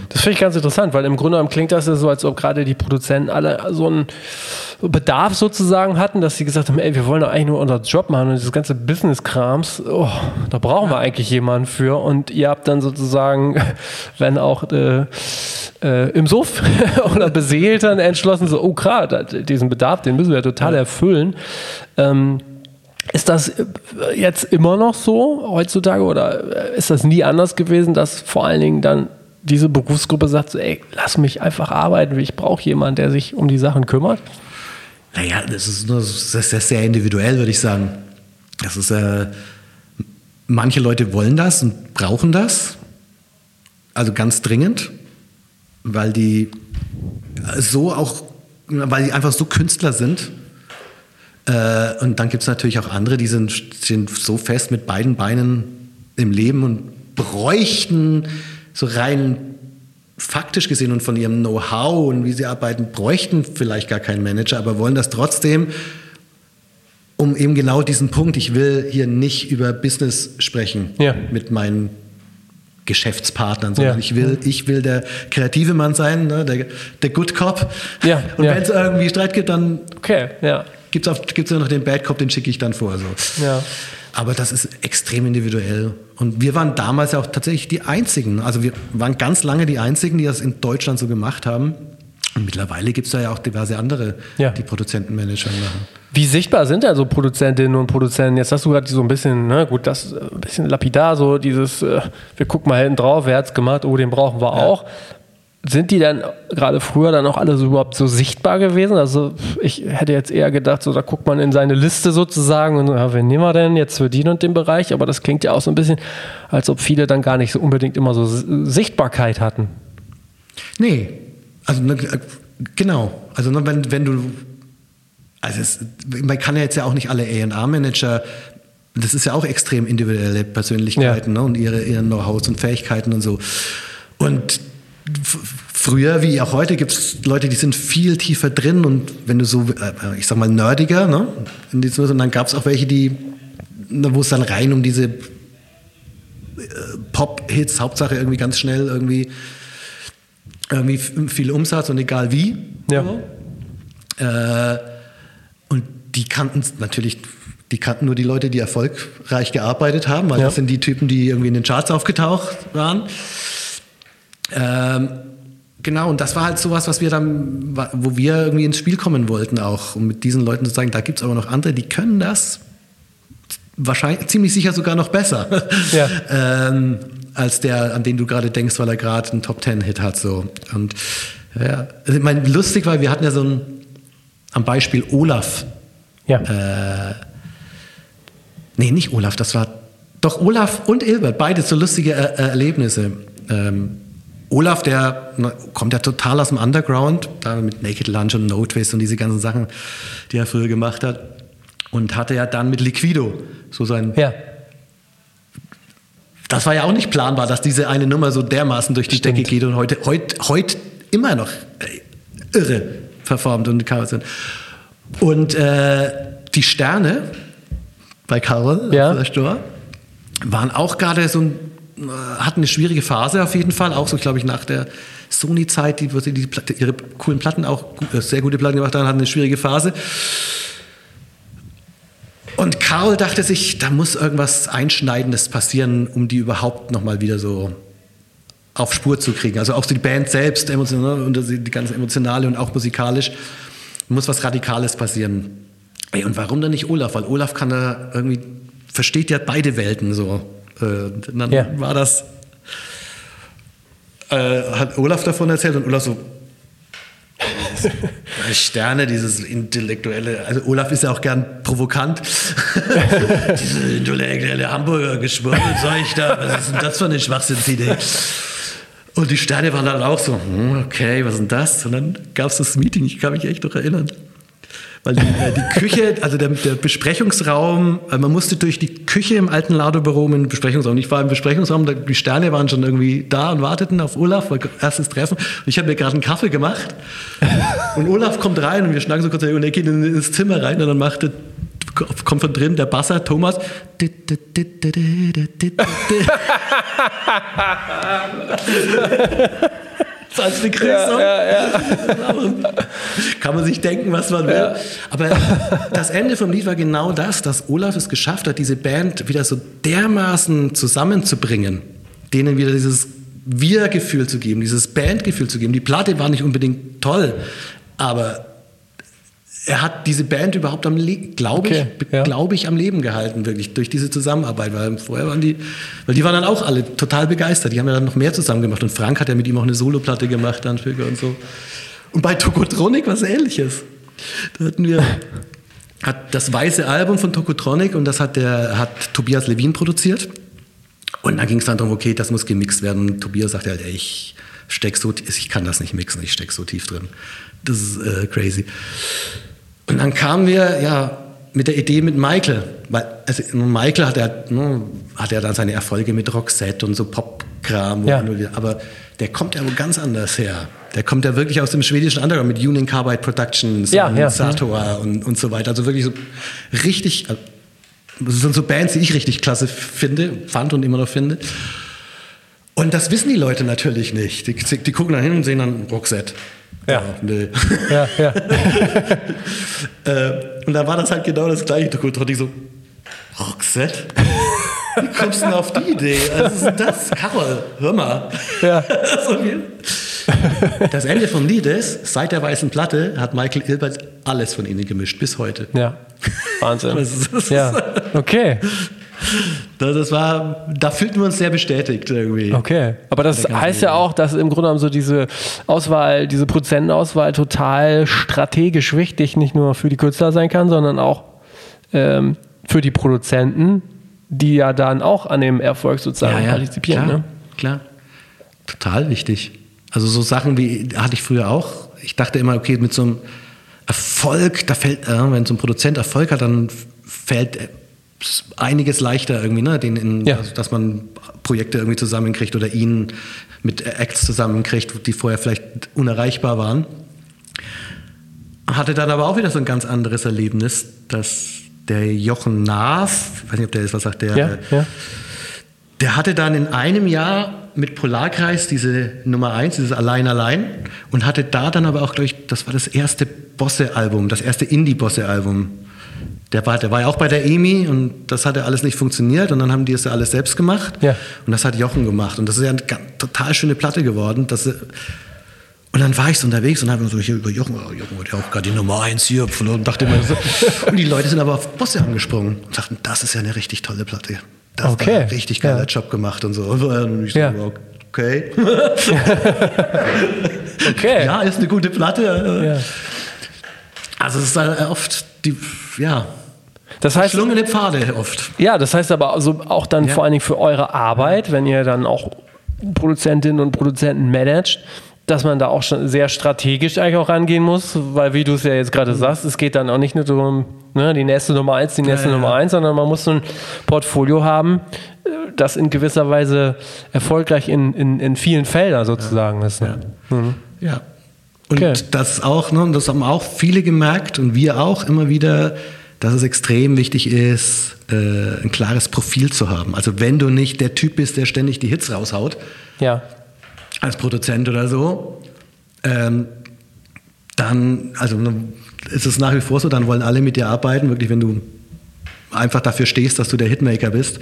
S1: Das finde ich ganz interessant, weil im Grunde genommen klingt das ja so, als ob gerade die Produzenten alle so einen Bedarf sozusagen hatten, dass sie gesagt haben, ey, wir wollen doch eigentlich nur unseren Job machen und dieses ganze Business-Krams, oh, da brauchen wir eigentlich jemanden für. Und ihr habt dann sozusagen, *laughs* wenn auch äh, äh, im Suff *laughs* oder beseelt dann entschlossen, so, oh da- diesen Bedarf, den müssen wir total erfüllen. Ähm, ist das äh, jetzt immer noch so heutzutage oder äh, ist das nie anders gewesen, dass vor allen Dingen dann diese Berufsgruppe sagt, so, ey, lass mich einfach arbeiten, ich brauche jemanden, der sich um die Sachen kümmert?
S2: Naja, das ist, nur, das ist sehr individuell, würde ich sagen. Das ist, äh, manche Leute wollen das und brauchen das, also ganz dringend, weil die so auch, weil die einfach so Künstler sind. Äh, und dann gibt es natürlich auch andere, die sind, sind so fest mit beiden Beinen im Leben und bräuchten so rein faktisch gesehen und von ihrem Know-how und wie sie arbeiten, bräuchten vielleicht gar keinen Manager, aber wollen das trotzdem, um eben genau diesen Punkt, ich will hier nicht über Business sprechen
S1: Ja.
S2: mit meinen Geschäftspartnern, sondern
S1: Ja.
S2: ich will, ich will der kreative Mann sein, ne, der, der Good Cop.
S1: Ja,
S2: Und wenn es irgendwie Streit gibt, dann
S1: Okay, ja.
S2: gibt es noch den Bad Cop, den schicke ich dann vor. So.
S1: Ja.
S2: Aber das ist extrem individuell. Und wir waren damals ja auch tatsächlich die Einzigen. Also wir waren ganz lange die Einzigen, die das in Deutschland so gemacht haben. Und mittlerweile gibt es da ja auch diverse andere,
S1: Ja.
S2: die Produzentenmanager machen.
S1: Wie sichtbar sind denn so Produzentinnen und Produzenten? Jetzt hast du gerade so ein bisschen, ne, gut, das äh, ein bisschen lapidar, so dieses, äh, wir gucken mal hinten drauf, wer hat's gemacht, oh, den brauchen wir auch. Sind die dann gerade früher dann auch alle so überhaupt so sichtbar gewesen? Also ich hätte jetzt eher gedacht, so da guckt man in seine Liste sozusagen und ja, wen nehmen wir denn jetzt für den und den Bereich? Aber das klingt ja auch so ein bisschen, als ob viele dann gar nicht so unbedingt immer so Sichtbarkeit hatten.
S2: Nee, also ne, äh, genau. Also ne, wenn, wenn du, also es, man kann ja jetzt ja auch nicht alle A&R-Manager, das ist ja auch extrem individuelle Persönlichkeiten ne, und ihre, ihre Know-hows und Fähigkeiten und so. Und früher wie auch heute gibt es Leute, die sind viel tiefer drin und wenn du so, äh, ich sag mal, nerdiger, ne, in diesem, und dann gab es auch welche, die, ne, wo es dann rein um diese äh, Pop-Hits, Hauptsache irgendwie ganz schnell irgendwie irgendwie viel Umsatz und egal wie.
S1: Ja.
S2: Äh, und die kannten natürlich, die kannten nur die Leute, die erfolgreich gearbeitet haben, weil
S1: Ja.
S2: das sind die Typen, die irgendwie in den Charts aufgetaucht waren. Ähm, genau, und das war halt sowas, was wir dann, wo wir irgendwie ins Spiel kommen wollten auch, um mit diesen Leuten zu sagen, da gibt es aber noch andere, die können das wahrscheinlich ziemlich sicher sogar noch besser
S1: Ja. *laughs*
S2: ähm, als der, an den du gerade denkst, weil er gerade einen Top Ten Hit hat so und ja, also ich meine, lustig war, wir hatten ja so ein am Beispiel Olaf
S1: Ja.
S2: äh, nee, nicht Olaf, das war doch Olaf und Ilbert, beide so lustige er äh, Erlebnisse. Ähm, Olaf, der na, kommt ja total aus dem Underground, da mit Naked Lunch und No Twist und diese ganzen Sachen, die er früher gemacht hat. Und hatte ja dann mit Liquido so sein.
S1: ja.
S2: Das war ja auch nicht planbar, dass diese eine Nummer so dermaßen durch die
S1: Stimmt.
S2: Decke geht und heute, heute, heute immer noch äh, irre performt und Chaos sind. Und äh, die Sterne bei Carol
S1: Ja.
S2: Stor waren auch gerade so ein, hatten eine schwierige Phase auf jeden Fall, auch so glaube ich nach der Sony-Zeit, die, die Platte, ihre coolen Platten auch äh, sehr gute Platten gemacht haben, hatten eine schwierige Phase. Und Karl dachte sich, da muss irgendwas Einschneidendes passieren, um die überhaupt nochmal wieder so auf Spur zu kriegen. Also auch so die Band selbst, emotional, und die ganze emotionale und auch musikalisch, muss was Radikales passieren. Ey, und warum dann nicht Olaf? Weil Olaf kann da irgendwie, versteht ja beide Welten so. Äh, Und dann
S1: Ja.
S2: war das, äh, hat Olaf davon erzählt und Olaf so, Sterne, dieses intellektuelle, also Olaf ist ja auch gern provokant. *laughs* Diese intellektuelle Hamburger Geschwurbelzeug da, was ist denn das für eine Schwachsinnsidee? Und die Sterne waren dann auch so, hm, okay, was ist denn das? Und dann gab es das Meeting, ich kann mich echt noch erinnern. Weil die, äh, die Küche, also der, der Besprechungsraum, äh, man musste durch die Küche im alten Lado-Büro in den Besprechungsraum. Ich war im Besprechungsraum, die Sterne waren schon irgendwie da und warteten auf Olaf, weil erstes Treffen. Und ich habe mir gerade einen Kaffee gemacht. Und Olaf kommt rein und wir schnacken so kurz und er geht in- ins Zimmer rein und dann macht er, kommt von drin der Basser Thomas. Das ist eine Grüßung. Kann man sich denken, was man will. Aber das Ende vom Lied war genau das, dass Olaf es geschafft hat, diese Band wieder so dermaßen zusammenzubringen, denen wieder dieses Wir-Gefühl zu geben, dieses Bandgefühl zu geben. Die Platte war nicht unbedingt toll, aber er hat diese Band überhaupt am Leben, glaube
S1: Okay,
S2: ich,
S1: ja.
S2: glaube ich, am Leben gehalten, wirklich, durch diese Zusammenarbeit. Weil vorher waren die, weil die waren dann auch alle total begeistert. Die haben ja dann noch mehr zusammen gemacht. Und Frank hat ja mit ihm auch eine Soloplatte gemacht, dann Füger und so. Und bei Tokotronic was ähnliches. Da hatten wir hat das weiße Album von Tokotronic und das hat der hat Tobias Levin produziert. Und dann ging es dann darum, okay, das muss gemixt werden. Und Tobias sagte halt, ey, ich steck so, ich kann das nicht mixen, ich steck so tief drin. Das ist äh, crazy. Und dann kamen wir ja mit der Idee mit Michael, weil also Michael hat ja, ne, hat ja dann seine Erfolge mit Roxette und so Popkram,
S1: Ja.
S2: er aber der kommt ja wo ganz anders her. Der kommt ja wirklich aus dem schwedischen Underground mit Union Carbide Productions
S1: Ja,
S2: und
S1: ja.
S2: Sator und, und so weiter. Also wirklich so richtig, das sind so Bands, die ich richtig klasse finde, fand und immer noch finde. Und das wissen die Leute natürlich nicht. Die, die gucken dann hin und sehen dann Roxette.
S1: Ja.
S2: nö.
S1: Ja, ja. *laughs*
S2: Äh, und da war das halt genau das gleiche. Konnte ich so, Roxette? Wie kommst du denn auf die Idee? Also, was ist denn das? Carol, hör mal.
S1: Ja. *laughs*
S2: das Ende vom Lied ist, seit der weißen Platte hat Michael Ilbert alles von ihnen gemischt, bis heute.
S1: Ja, Wahnsinn. *laughs*
S2: Das ist- das
S1: ja, okay,
S2: Das, war, da fühlten wir uns sehr bestätigt irgendwie.
S1: okay. Aber das heißt ja auch, dass im Grunde genommen so diese Auswahl, diese Produzentenauswahl total strategisch wichtig nicht nur für die Künstler sein kann, sondern auch ähm, für die Produzenten, die ja dann auch an dem Erfolg sozusagen partizipieren.
S2: klar,
S1: Ne?
S2: klar. Total wichtig. Also so Sachen wie, hatte ich früher auch. Ich dachte immer, okay, mit so einem Erfolg, da fällt, äh, wenn so ein Produzent Erfolg hat, dann fällt einiges leichter irgendwie, ne? Den in,
S1: Ja.
S2: also, dass man Projekte irgendwie zusammenkriegt oder ihn mit Acts zusammenkriegt, die vorher vielleicht unerreichbar waren. Hatte dann aber auch wieder so ein ganz anderes Erlebnis, dass der Jochen Naaf, ich weiß nicht, ob der jetzt was sagt, der
S1: Ja, ja.
S2: der hatte dann in einem Jahr mit Polarkreis diese Nummer 1, dieses Allein Allein und hatte da dann aber auch, glaube ich, das war das erste Bosse-Album, das erste Indie-Bosse-Album. Der war, der war ja auch bei der EMI und das hatte alles nicht funktioniert und dann haben die es ja alles selbst gemacht
S1: Ja.
S2: und das hat Jochen gemacht und das ist ja eine total schöne Platte geworden. Dass, und dann war ich so unterwegs und habe mir so hier über Jochen, oh, Jochen hat ja auch gerade die Nummer 1 hier verloren und dachte immer so. *laughs* Und die Leute sind aber auf Bosse angesprungen und sagten, das ist ja eine richtig tolle Platte. Das
S1: Okay.
S2: war ein richtig geiler
S1: Ja.
S2: Job gemacht und so. Und ich so,
S1: Ja.
S2: okay. *laughs*
S1: Okay.
S2: Ja, ist eine gute Platte.
S1: Ja.
S2: Also es ist halt oft die, ja,
S1: Das heißt,
S2: schlungene Pfade oft.
S1: Ja, das heißt aber also auch dann
S2: Ja.
S1: vor allen Dingen für eure Arbeit, wenn ihr dann auch Produzentinnen und Produzenten managt, dass man da auch schon sehr strategisch eigentlich auch rangehen muss, weil wie du es ja jetzt gerade
S2: Mhm.
S1: sagst, es geht dann auch nicht nur darum, ne, die nächste Nummer eins, die nächste
S2: ja, ja.
S1: Nummer eins, sondern man muss so ein Portfolio haben, äh, das in gewisser Weise erfolgreich in, in, in vielen Feldern sozusagen ist. Ne?
S2: Ja. Und
S1: Okay.
S2: das auch, ne, und das haben auch viele gemerkt und wir auch immer wieder, dass es extrem wichtig ist, äh, ein klares Profil zu haben. Also wenn du nicht der Typ bist, der ständig die Hits raushaut,
S1: Ja.
S2: als Produzent oder so, ähm, dann, also ne, ist es nach wie vor so, dann wollen alle mit dir arbeiten, wirklich, wenn du einfach dafür stehst, dass du der Hitmaker bist.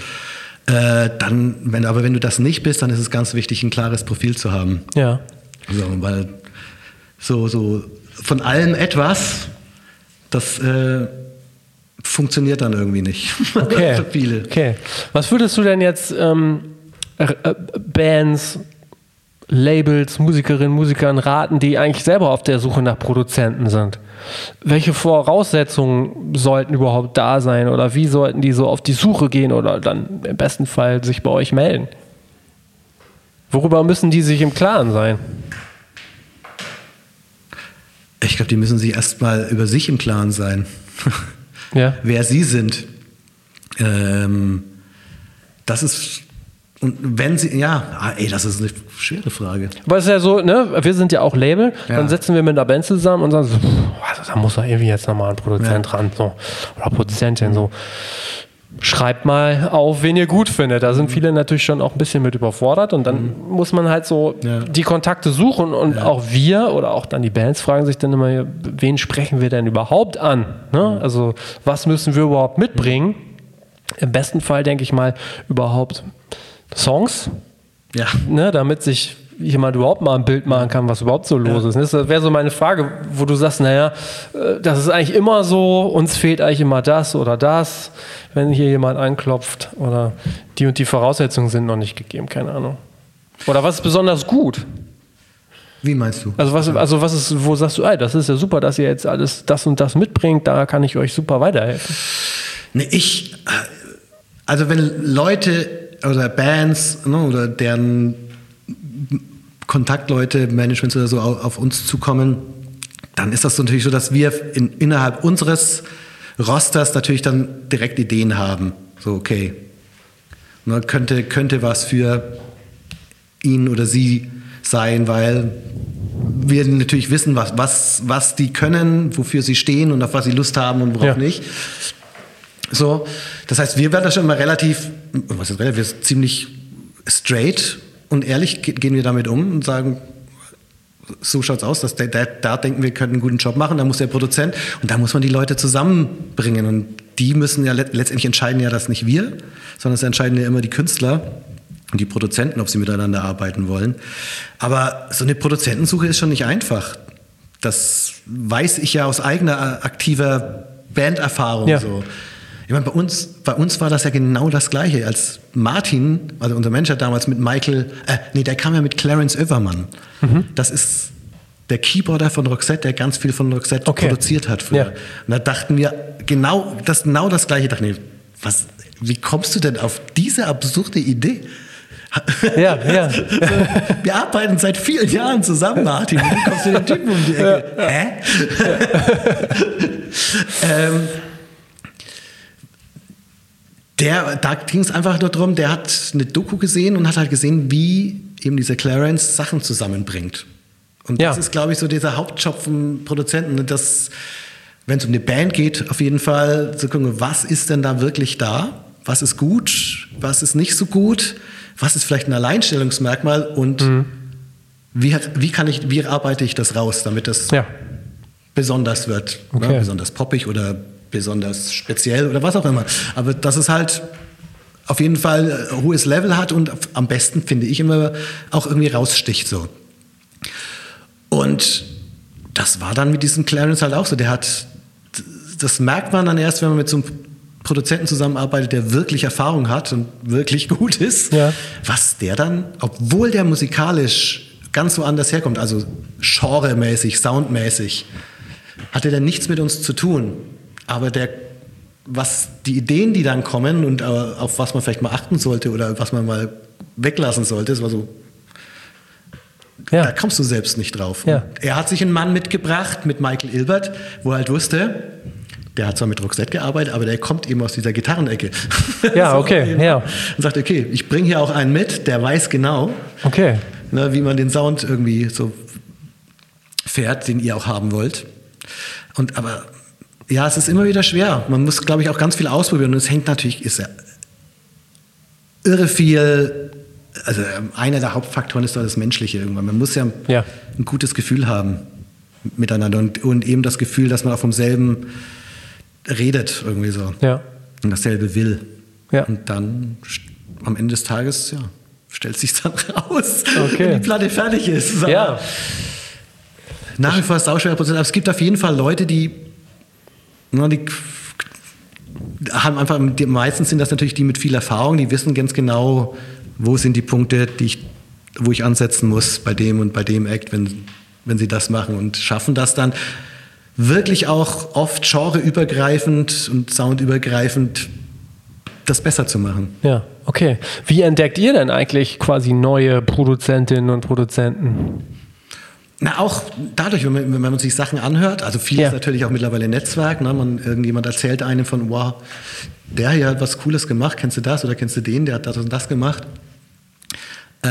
S2: Äh, dann, wenn, aber wenn du das nicht bist, dann ist es ganz wichtig, ein klares Profil zu haben.
S1: Ja.
S2: So, weil so, so von allem etwas, das äh, funktioniert dann irgendwie nicht. *laughs*
S1: Okay.
S2: Für viele.
S1: Okay. Was würdest du denn jetzt ähm, äh, Bands, Labels, Musikerinnen, Musikern raten, die eigentlich selber auf der Suche nach Produzenten sind? Welche Voraussetzungen sollten überhaupt da sein oder wie sollten die so auf die Suche gehen oder dann im besten Fall sich bei euch melden? Worüber müssen die sich im Klaren sein?
S2: Ich glaube, die müssen sich erstmal über sich im Klaren sein. *laughs*
S1: Ja.
S2: wer sie sind. Ähm, das ist, und wenn sie, ja, ah, ey, das ist eine schwere Frage.
S1: Aber es ist ja so, ne, wir sind ja auch Label,
S2: Ja.
S1: dann setzen wir mit einer Band zusammen und sagen so, pff, also da muss doch irgendwie jetzt nochmal ein Produzent
S2: Ja.
S1: ran, so, oder Produzentin, so. Schreibt mal auf, wen ihr gut findet. Da sind viele natürlich schon auch ein bisschen mit überfordert und dann muss man halt so
S2: Ja.
S1: die Kontakte suchen und auch wir oder auch dann die Bands fragen sich dann immer, wen sprechen wir denn überhaupt an? Ne? Also was müssen wir überhaupt mitbringen? Im besten Fall denke ich mal überhaupt Songs,
S2: Ja.
S1: ne, damit sich jemand überhaupt mal ein Bild machen kann, was überhaupt so los ist. Das wäre so meine Frage, wo du sagst, naja, äh, das ist eigentlich immer so, uns fehlt eigentlich immer das oder das, wenn hier jemand anklopft oder die und die Voraussetzungen sind noch nicht gegeben, keine Ahnung. Oder was ist besonders gut?
S2: Wie meinst du?
S1: Also was, also was ist, wo sagst du, ey, das ist ja super, dass ihr jetzt alles das und das mitbringt, da kann ich euch super weiterhelfen.
S2: Ne, ich, äh, also wenn Leute oder Bands ne, oder deren Kontaktleute, Managements oder so au- auf uns zukommen, dann ist das natürlich so, dass wir in, innerhalb unseres Rosters natürlich dann direkt Ideen haben. So, okay, ne, könnte, könnte was für ihn oder sie sein, weil wir natürlich wissen, was, was, was die können, wofür sie stehen und auf was sie Lust haben und worauf
S1: Ja.
S2: nicht. So, das heißt, wir werden da schon mal relativ, was ist relativ, wir sind ziemlich straight und ehrlich ge- gehen wir damit um und sagen, so schaut's aus, dass der, der, da denken wir können einen guten Job machen, da muss der Produzent und da muss man die Leute zusammenbringen und die müssen ja let, letztendlich entscheiden ja das nicht wir, sondern es entscheiden ja immer die Künstler und die Produzenten, ob sie miteinander arbeiten wollen. Aber so eine Produzentensuche ist schon nicht einfach. Das weiß ich ja aus eigener aktiver Banderfahrung
S1: Ja.
S2: so. Ich meine, bei uns, bei uns war das ja genau das Gleiche. Als Martin, also unser Mensch hat damals mit Michael, äh, nee, der kam ja mit Clarence Övermann.
S1: Mhm.
S2: Das ist der Keyboarder von Roxette, der ganz viel von Roxette
S1: Okay.
S2: produziert hat früher.
S1: Ja.
S2: Und da dachten wir genau das, genau das Gleiche. Dachten wir, was, wie kommst du denn auf diese absurde Idee?
S1: Ja, *laughs* ja.
S2: Wir arbeiten seit vielen Jahren zusammen, Martin. Du kommst du den Typen um die Ecke. Hä? *laughs* ähm, der, da ging es einfach nur darum, der hat eine Doku gesehen und hat halt gesehen, wie eben dieser Clarence Sachen zusammenbringt. Und
S1: Ja.
S2: das ist, glaube ich, so dieser Hauptjob vom Produzenten, ne, dass, wenn es um eine Band geht, auf jeden Fall zu gucken, was ist denn da wirklich da? Was ist gut? Was ist nicht so gut? Was ist vielleicht ein Alleinstellungsmerkmal? Und
S1: Mhm.
S2: wie, hat, wie, kann ich, wie arbeite ich das raus, damit das
S1: Ja.
S2: besonders wird.
S1: Okay.
S2: Ne? Besonders poppig oder besonders speziell oder was auch immer. Aber dass es halt auf jeden Fall ein hohes Level hat und am besten, finde ich, immer auch irgendwie raussticht so. Und das war dann mit diesem Clarence halt auch so. Der hat, das merkt man dann erst, wenn man mit so einem Produzenten zusammenarbeitet, der wirklich Erfahrung hat und wirklich *laughs* gut ist,
S1: Ja.
S2: was der dann, obwohl der musikalisch ganz woanders herkommt, also genremäßig, soundmäßig, hatte der nichts mit uns zu tun. Aber der, was die Ideen, die dann kommen und äh, auf was man vielleicht mal achten sollte oder was man mal weglassen sollte, das war so,
S1: Ja.
S2: da kommst du selbst nicht drauf.
S1: Ja.
S2: Er hat sich einen Mann mitgebracht mit Michael Ilbert, wo er halt wusste, der hat zwar mit Roxette gearbeitet, aber der kommt eben aus dieser Gitarrenecke. *laughs*
S1: Ja, okay, *laughs* ja.
S2: Und sagt, okay, ich bringe hier auch einen mit, der weiß genau,
S1: Okay.
S2: ne, wie man den Sound irgendwie so fährt, den ihr auch haben wollt. Und aber ja, es ist immer wieder schwer. Man muss, glaube ich, auch ganz viel ausprobieren. Und es hängt natürlich, ist ja irre viel. Also ähm, einer der Hauptfaktoren ist doch das Menschliche irgendwann. Man muss ja,
S1: Ja.
S2: ein gutes Gefühl haben miteinander und, und eben das Gefühl, dass man auch vom selben redet irgendwie so
S1: Ja.
S2: und dasselbe will.
S1: Ja.
S2: Und dann am Ende des Tages, ja, stellt sich dann *laughs* raus,
S1: Okay.
S2: wenn die Platte fertig ist.
S1: Ja.
S2: Nach wie vor ist es auch schwer Prozess. Aber es gibt auf jeden Fall Leute, die, na, die haben einfach, meistens sind das natürlich die mit viel Erfahrung, die wissen ganz genau, wo sind die Punkte, die ich, wo ich ansetzen muss bei dem und bei dem Act, wenn, wenn sie das machen und schaffen das dann wirklich auch oft genreübergreifend und soundübergreifend das besser zu machen.
S1: Ja, okay. Wie entdeckt ihr denn eigentlich quasi neue Produzentinnen und Produzenten?
S2: Na, auch dadurch, wenn man, wenn man sich Sachen anhört, also viel
S1: Ja.
S2: ist natürlich auch mittlerweile Netzwerk, ne? man, irgendjemand erzählt einem von, wow, der hier hat was Cooles gemacht, kennst du das oder kennst du den, der hat das und das gemacht. Äh,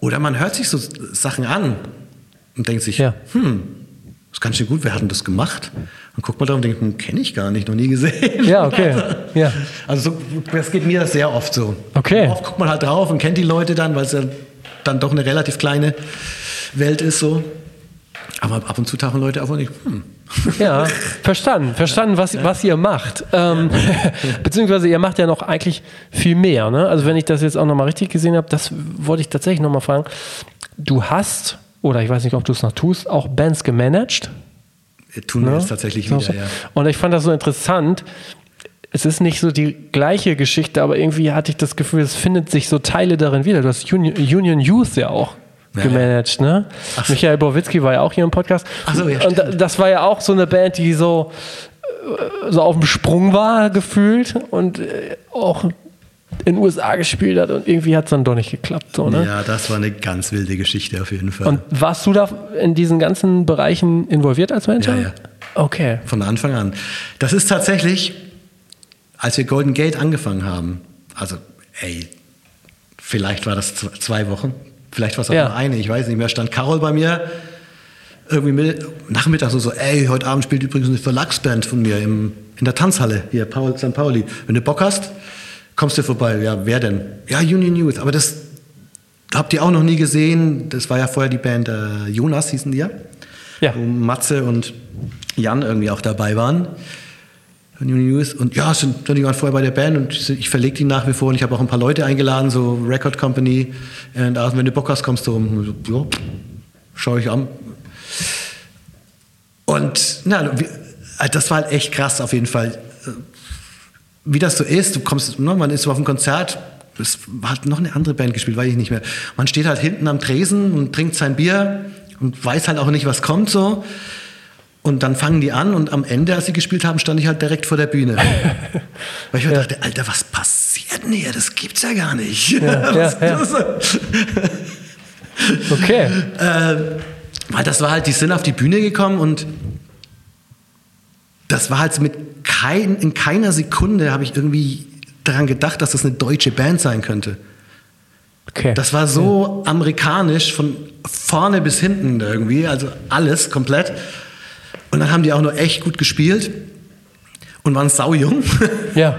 S2: oder man hört sich so Sachen an und denkt sich,
S1: Ja.
S2: hm, das ist ganz schön gut, wer hat denn das gemacht? Und guckt man da und denkt, hm, kenne ich gar nicht, noch nie gesehen.
S1: Ja, okay. *laughs* Ja.
S2: Also so, das geht mir sehr oft so.
S1: Okay.
S2: Oft guckt man halt drauf und kennt die Leute dann, weil es ja dann doch eine relativ kleine Welt ist so. Aber ab und zu tauchen Leute auf und ich, hm.
S1: Ja, verstanden, verstanden, was, was ihr macht. Ähm, *laughs* beziehungsweise ihr macht ja noch eigentlich viel mehr. Ne? Also wenn ich das jetzt auch nochmal richtig gesehen habe, das wollte ich tatsächlich nochmal fragen. Du hast, oder ich weiß nicht, ob du es noch tust, auch Bands gemanagt.
S2: tun wir
S1: Ne?
S2: jetzt tatsächlich wieder,
S1: so.
S2: ja.
S1: Und ich fand das so interessant. Es ist nicht so die gleiche Geschichte, aber irgendwie hatte ich das Gefühl, es findet sich so Teile darin wieder. Du hast Union, Union Youth ja auch
S2: Ja,
S1: gemanagt, ne? Michael Borwitzki war ja auch hier im Podcast.
S2: Ach so, ja,
S1: Und da- das war ja auch so eine Band, die so, äh, so auf dem Sprung war, gefühlt und äh, auch in den USA gespielt hat und irgendwie hat es dann doch nicht geklappt. So, ne?
S2: Ja, das war eine ganz wilde Geschichte auf jeden Fall.
S1: Und warst du da in diesen ganzen Bereichen involviert als Manager?
S2: Ja, ja.
S1: Okay.
S2: Von Anfang an. Das ist tatsächlich, als wir Golden Gate angefangen haben, also, ey, vielleicht war das zwei Wochen, vielleicht war es auch
S1: Ja.
S2: nur eine, ich weiß nicht mehr, stand Carol bei mir irgendwie mit, nachmittags so, so, ey, heute Abend spielt übrigens eine Verlagsband von mir im, in der Tanzhalle hier, Paul, St. Pauli. Wenn du Bock hast, kommst du vorbei. Ja, wer denn? Ja, Union Youth, aber das habt ihr auch noch nie gesehen. Das war ja vorher die Band äh, Jonas, hießen die ja
S1: Ja.
S2: wo Matze und Jan irgendwie auch dabei waren. News. Und ja, sind, die waren vorher bei der Band und ich verlege die nach wie vor und ich habe auch ein paar Leute eingeladen, so Record Company. Und also, wenn du Bock hast, kommst du um. Ja, schau ich an. Und na, das war halt echt krass auf jeden Fall. Wie das so ist, du kommst, ne, man ist so auf ein Konzert, es hat noch eine andere Band gespielt, weiß ich nicht mehr. Man steht halt hinten am Tresen und trinkt sein Bier und weiß halt auch nicht, was kommt so. Und dann fangen die an und am Ende, als sie gespielt haben, stand ich halt direkt vor der Bühne. *laughs* Weil ich mir ja. dachte, Alter, was passiert denn hier? Das gibt's ja gar nicht. Ja, *laughs* was, ja,
S1: okay. *laughs*
S2: Äh, weil das war halt, die sind auf die Bühne gekommen und das war halt mit kein, in keiner Sekunde habe ich irgendwie daran gedacht, dass das eine deutsche Band sein könnte. Okay. Das war so amerikanisch von vorne bis hinten irgendwie, also alles komplett. Und dann haben die auch nur echt gut gespielt und waren saujung. *laughs*
S1: Ja.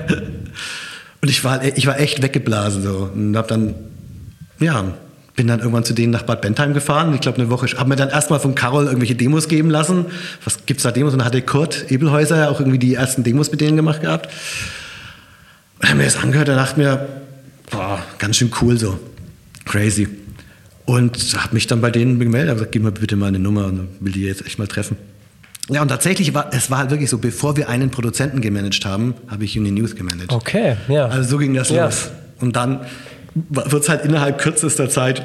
S2: Und ich war, ich war echt weggeblasen so und hab dann, ja, bin dann irgendwann zu denen nach Bad Bentheim gefahren. Ich glaube, eine Woche, habe mir dann erstmal von Carol irgendwelche Demos geben lassen. Was gibt's da Demos? Und dann hatte Kurt Ebelhäuser ja auch irgendwie die ersten Demos mit denen gemacht gehabt. Und habe mir das angehört und dachte mir, boah, ganz schön cool so. Crazy. Und habe mich dann bei denen gemeldet, habe gesagt, gib mir bitte mal eine Nummer und will die jetzt echt mal treffen. Ja, und tatsächlich war es war halt wirklich so, bevor wir einen Produzenten gemanagt haben, habe ich Uni News gemanagt.
S1: Okay, ja.
S2: Also so ging das ja. los. Und dann wird es halt innerhalb kürzester Zeit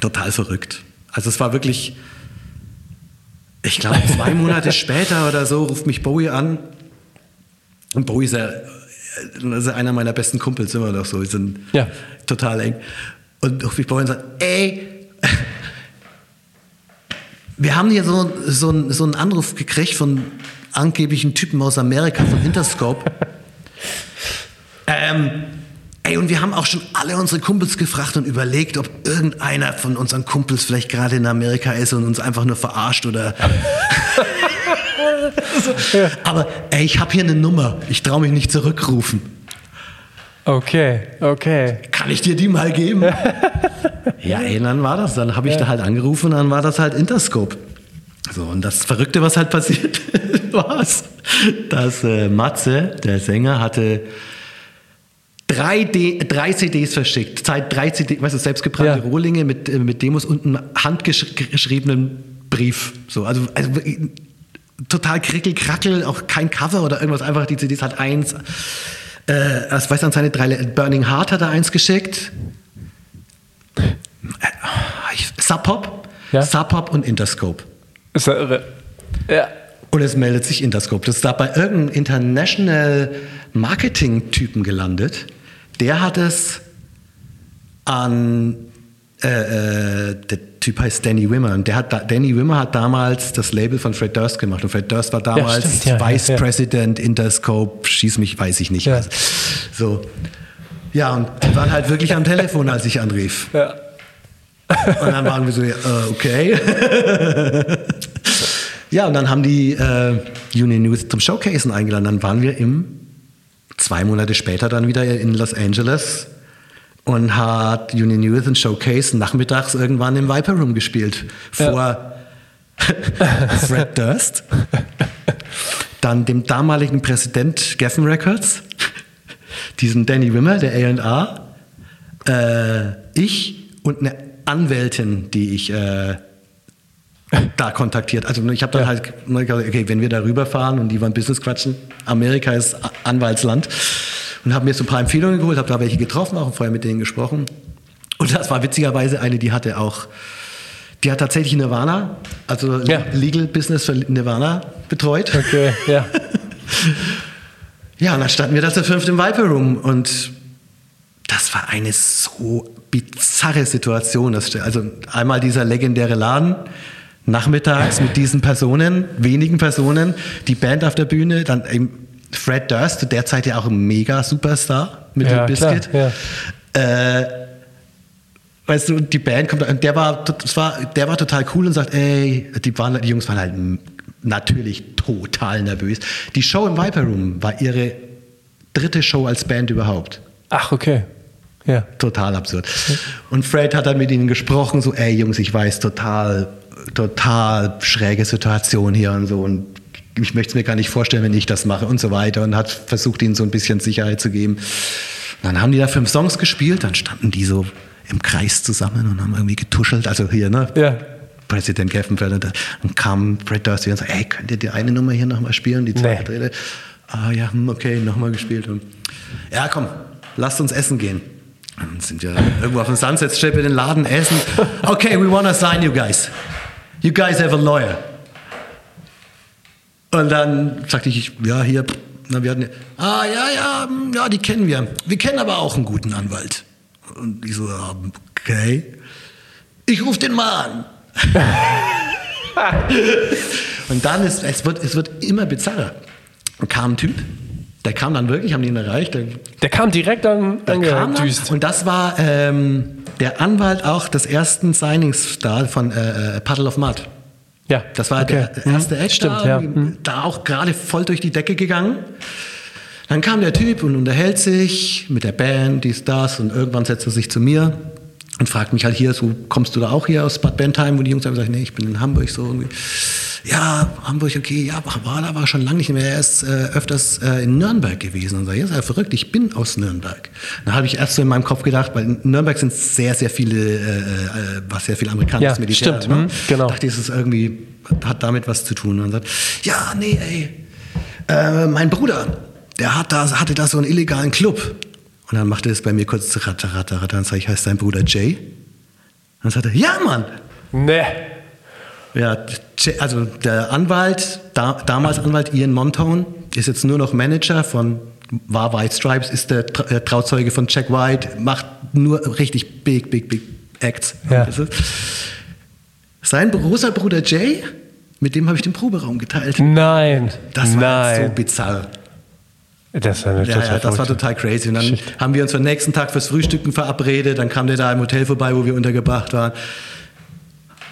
S2: total verrückt. Also es war wirklich, ich glaube, *laughs* zwei Monate später oder so ruft mich Bowie an. Und Bowie ist ja ist einer meiner besten Kumpels immer noch so. Wir sind ja. total eng. Und ruft mich Bowie und sagt, ey, wir haben hier so, so, so einen Anruf gekriegt von angeblichen Typen aus Amerika, von Interscope. *laughs* ähm, ey, und wir haben auch schon alle unsere Kumpels gefragt und überlegt, ob irgendeiner von unseren Kumpels vielleicht gerade in Amerika ist und uns einfach nur verarscht oder. *laughs* Aber ey, ich habe hier eine Nummer. Ich traue mich nicht zurückrufen.
S1: Okay, okay.
S2: Kann ich dir die mal geben? *laughs* ja, ey, dann war das. Dann habe ich ja. da halt angerufen und dann war das halt Interscope. So, und das Verrückte, was halt passiert *laughs* war, dass äh, Matze, der Sänger, hatte drei, D, drei CDs verschickt. Drei CD, weißt du, selbstgebrannte ja. Rohlinge mit, äh, mit Demos und einem handgeschriebenen Brief. So, also, also total krickel, auch kein Cover oder irgendwas, einfach die CDs hat eins. Äh, was weiß an seine drei Burning Heart hat er eins geschickt. Äh, Sub Pop, ja? Sub Pop und Interscope.
S1: Ist ja irre. Ja.
S2: Und es meldet sich Interscope. Das ist da bei irgendeinem International Marketing-Typen gelandet. Der hat es an äh, äh, Typ heißt Danny Wimmer und der hat da, Danny Wimmer hat damals das Label von Fred Durst gemacht und Fred Durst war damals ja, stimmt, Vice ja, President Interscope, schieß mich, weiß ich nicht. Was. So. Ja, und die waren halt wirklich am Telefon, als ich anrief. Ja. Und dann waren wir so, äh, okay. ja, und dann haben die äh, Union News zum Showcasen eingeladen. Dann waren wir im, zwei Monate später dann wieder in Los Angeles und hat Union News und Showcase nachmittags irgendwann im Viper Room gespielt. Vor ja. *laughs* Fred Durst, dann dem damaligen Präsident Geffen Records, diesem Danny Wimmer, der A&R, äh, ich und eine Anwältin, die ich äh, da kontaktiert. Also ich habe dann ja. halt gesagt, okay, wenn wir da rüberfahren und die wollen Business quatschen, Amerika ist Anwaltsland und habe mir so ein paar Empfehlungen geholt, habe da welche getroffen, auch vorher mit denen gesprochen. Und das war witzigerweise eine, die hatte auch, die hat tatsächlich Nirvana, also ja. Legal Business für Nirvana betreut.
S1: Okay, ja.
S2: ja, und dann standen wir da zu fünft im Viper Room und das war eine so bizarre Situation. Also einmal dieser legendäre Laden, nachmittags mit diesen Personen, wenigen Personen, die Band auf der Bühne, dann eben Fred Durst, zu der Zeit ja auch ein mega Superstar mit ja, Biscuit. Klar, ja. äh, weißt du, die Band kommt, und der war, das war, der war total cool und sagt, ey, die, waren, die Jungs waren halt natürlich total nervös. Die Show im Viper Room war ihre dritte Show als Band überhaupt.
S1: Ach, okay. Ja.
S2: Total absurd. Und Fred hat dann mit ihnen gesprochen, so, ey Jungs, ich weiß, total, total schräge Situation hier und so. Und ich möchte es mir gar nicht vorstellen, wenn ich das mache und so weiter und hat versucht, ihnen so ein bisschen Sicherheit zu geben. dann haben die da fünf Songs gespielt, dann standen die so im Kreis zusammen und haben irgendwie getuschelt, also hier, ne?
S1: Ja.
S2: Präsident Geffenfeld und dann kam Fred Durst und so, ey, könnt ihr die eine Nummer hier nochmal spielen, die zweite,
S1: Nee.
S2: dritte? Ah ja, hm, okay, nochmal gespielt. Und, ja, komm, lasst uns essen gehen. Dann sind wir irgendwo auf dem Sunset Strip in den Laden essen. *laughs* Okay, we wanna sign you guys. You guys have a lawyer. Und dann sagte ich, ja, hier, na, wir hatten, ah, ja, ja, ja, die kennen wir. Wir kennen aber auch einen guten Anwalt. Und ich so, okay. Ich rufe den mal an. *laughs* Und dann ist, es wird, es wird immer bizarrer. Dann kam ein Typ, der kam dann wirklich, haben die ihn erreicht, der,
S1: Der kam direkt an,
S2: der kam dann, und das war ähm, der Anwalt auch des ersten Signings da von äh, äh, Puddle of Mud.
S1: Ja,
S2: Das war
S1: okay.
S2: der erste. Act,
S1: Stimmt,
S2: da,
S1: ja. Mhm.
S2: da auch gerade voll durch die Decke gegangen. Dann kam der Typ und unterhält sich mit der Band, dies, das und irgendwann setzt er sich zu mir und fragt mich halt hier, so kommst du da auch hier aus Bad Bentheim, wo die Jungs haben gesagt, nee, ich bin in Hamburg so irgendwie. Ja, Hamburg, okay, ja, war da war schon lange nicht mehr. Er ist äh, öfters äh, in Nürnberg gewesen und sagt, ja, ist ja verrückt, ich bin aus Nürnberg. Dann habe ich erst so in meinem Kopf gedacht, weil in Nürnberg sind sehr, sehr viele, äh, äh, was sehr viel amerikanisches
S1: Ja,
S2: Militär.
S1: stimmt,
S2: ne?
S1: mhm, genau.
S2: Dachte, es ist irgendwie, hat damit was zu tun. Und dann sagt, ja, nee, ey, äh, mein Bruder, der hat da, hatte da so einen illegalen Club. Und dann machte es bei mir kurz ratter, ratter, ratter. Dann sage ich, heißt dein Bruder Jay? Und dann sagt er, ja, Mann.
S1: Nee.
S2: Ja, also der Anwalt, da, damals Anwalt Ian Montone, ist jetzt nur noch Manager von, war White Stripes, ist der Tra Trauzeuge von Jack White, macht nur richtig big, big, big Acts.
S1: Ja.
S2: Sein großer Bruder Jay, mit dem habe ich den Proberaum geteilt.
S1: Nein.
S2: Das war so
S1: Nein.
S2: bizarr.
S1: Das eine
S2: Ja, ja, das war total crazy. Und dann haben wir uns den nächsten Tag fürs Frühstücken verabredet. Dann kam der da im Hotel vorbei, wo wir untergebracht waren.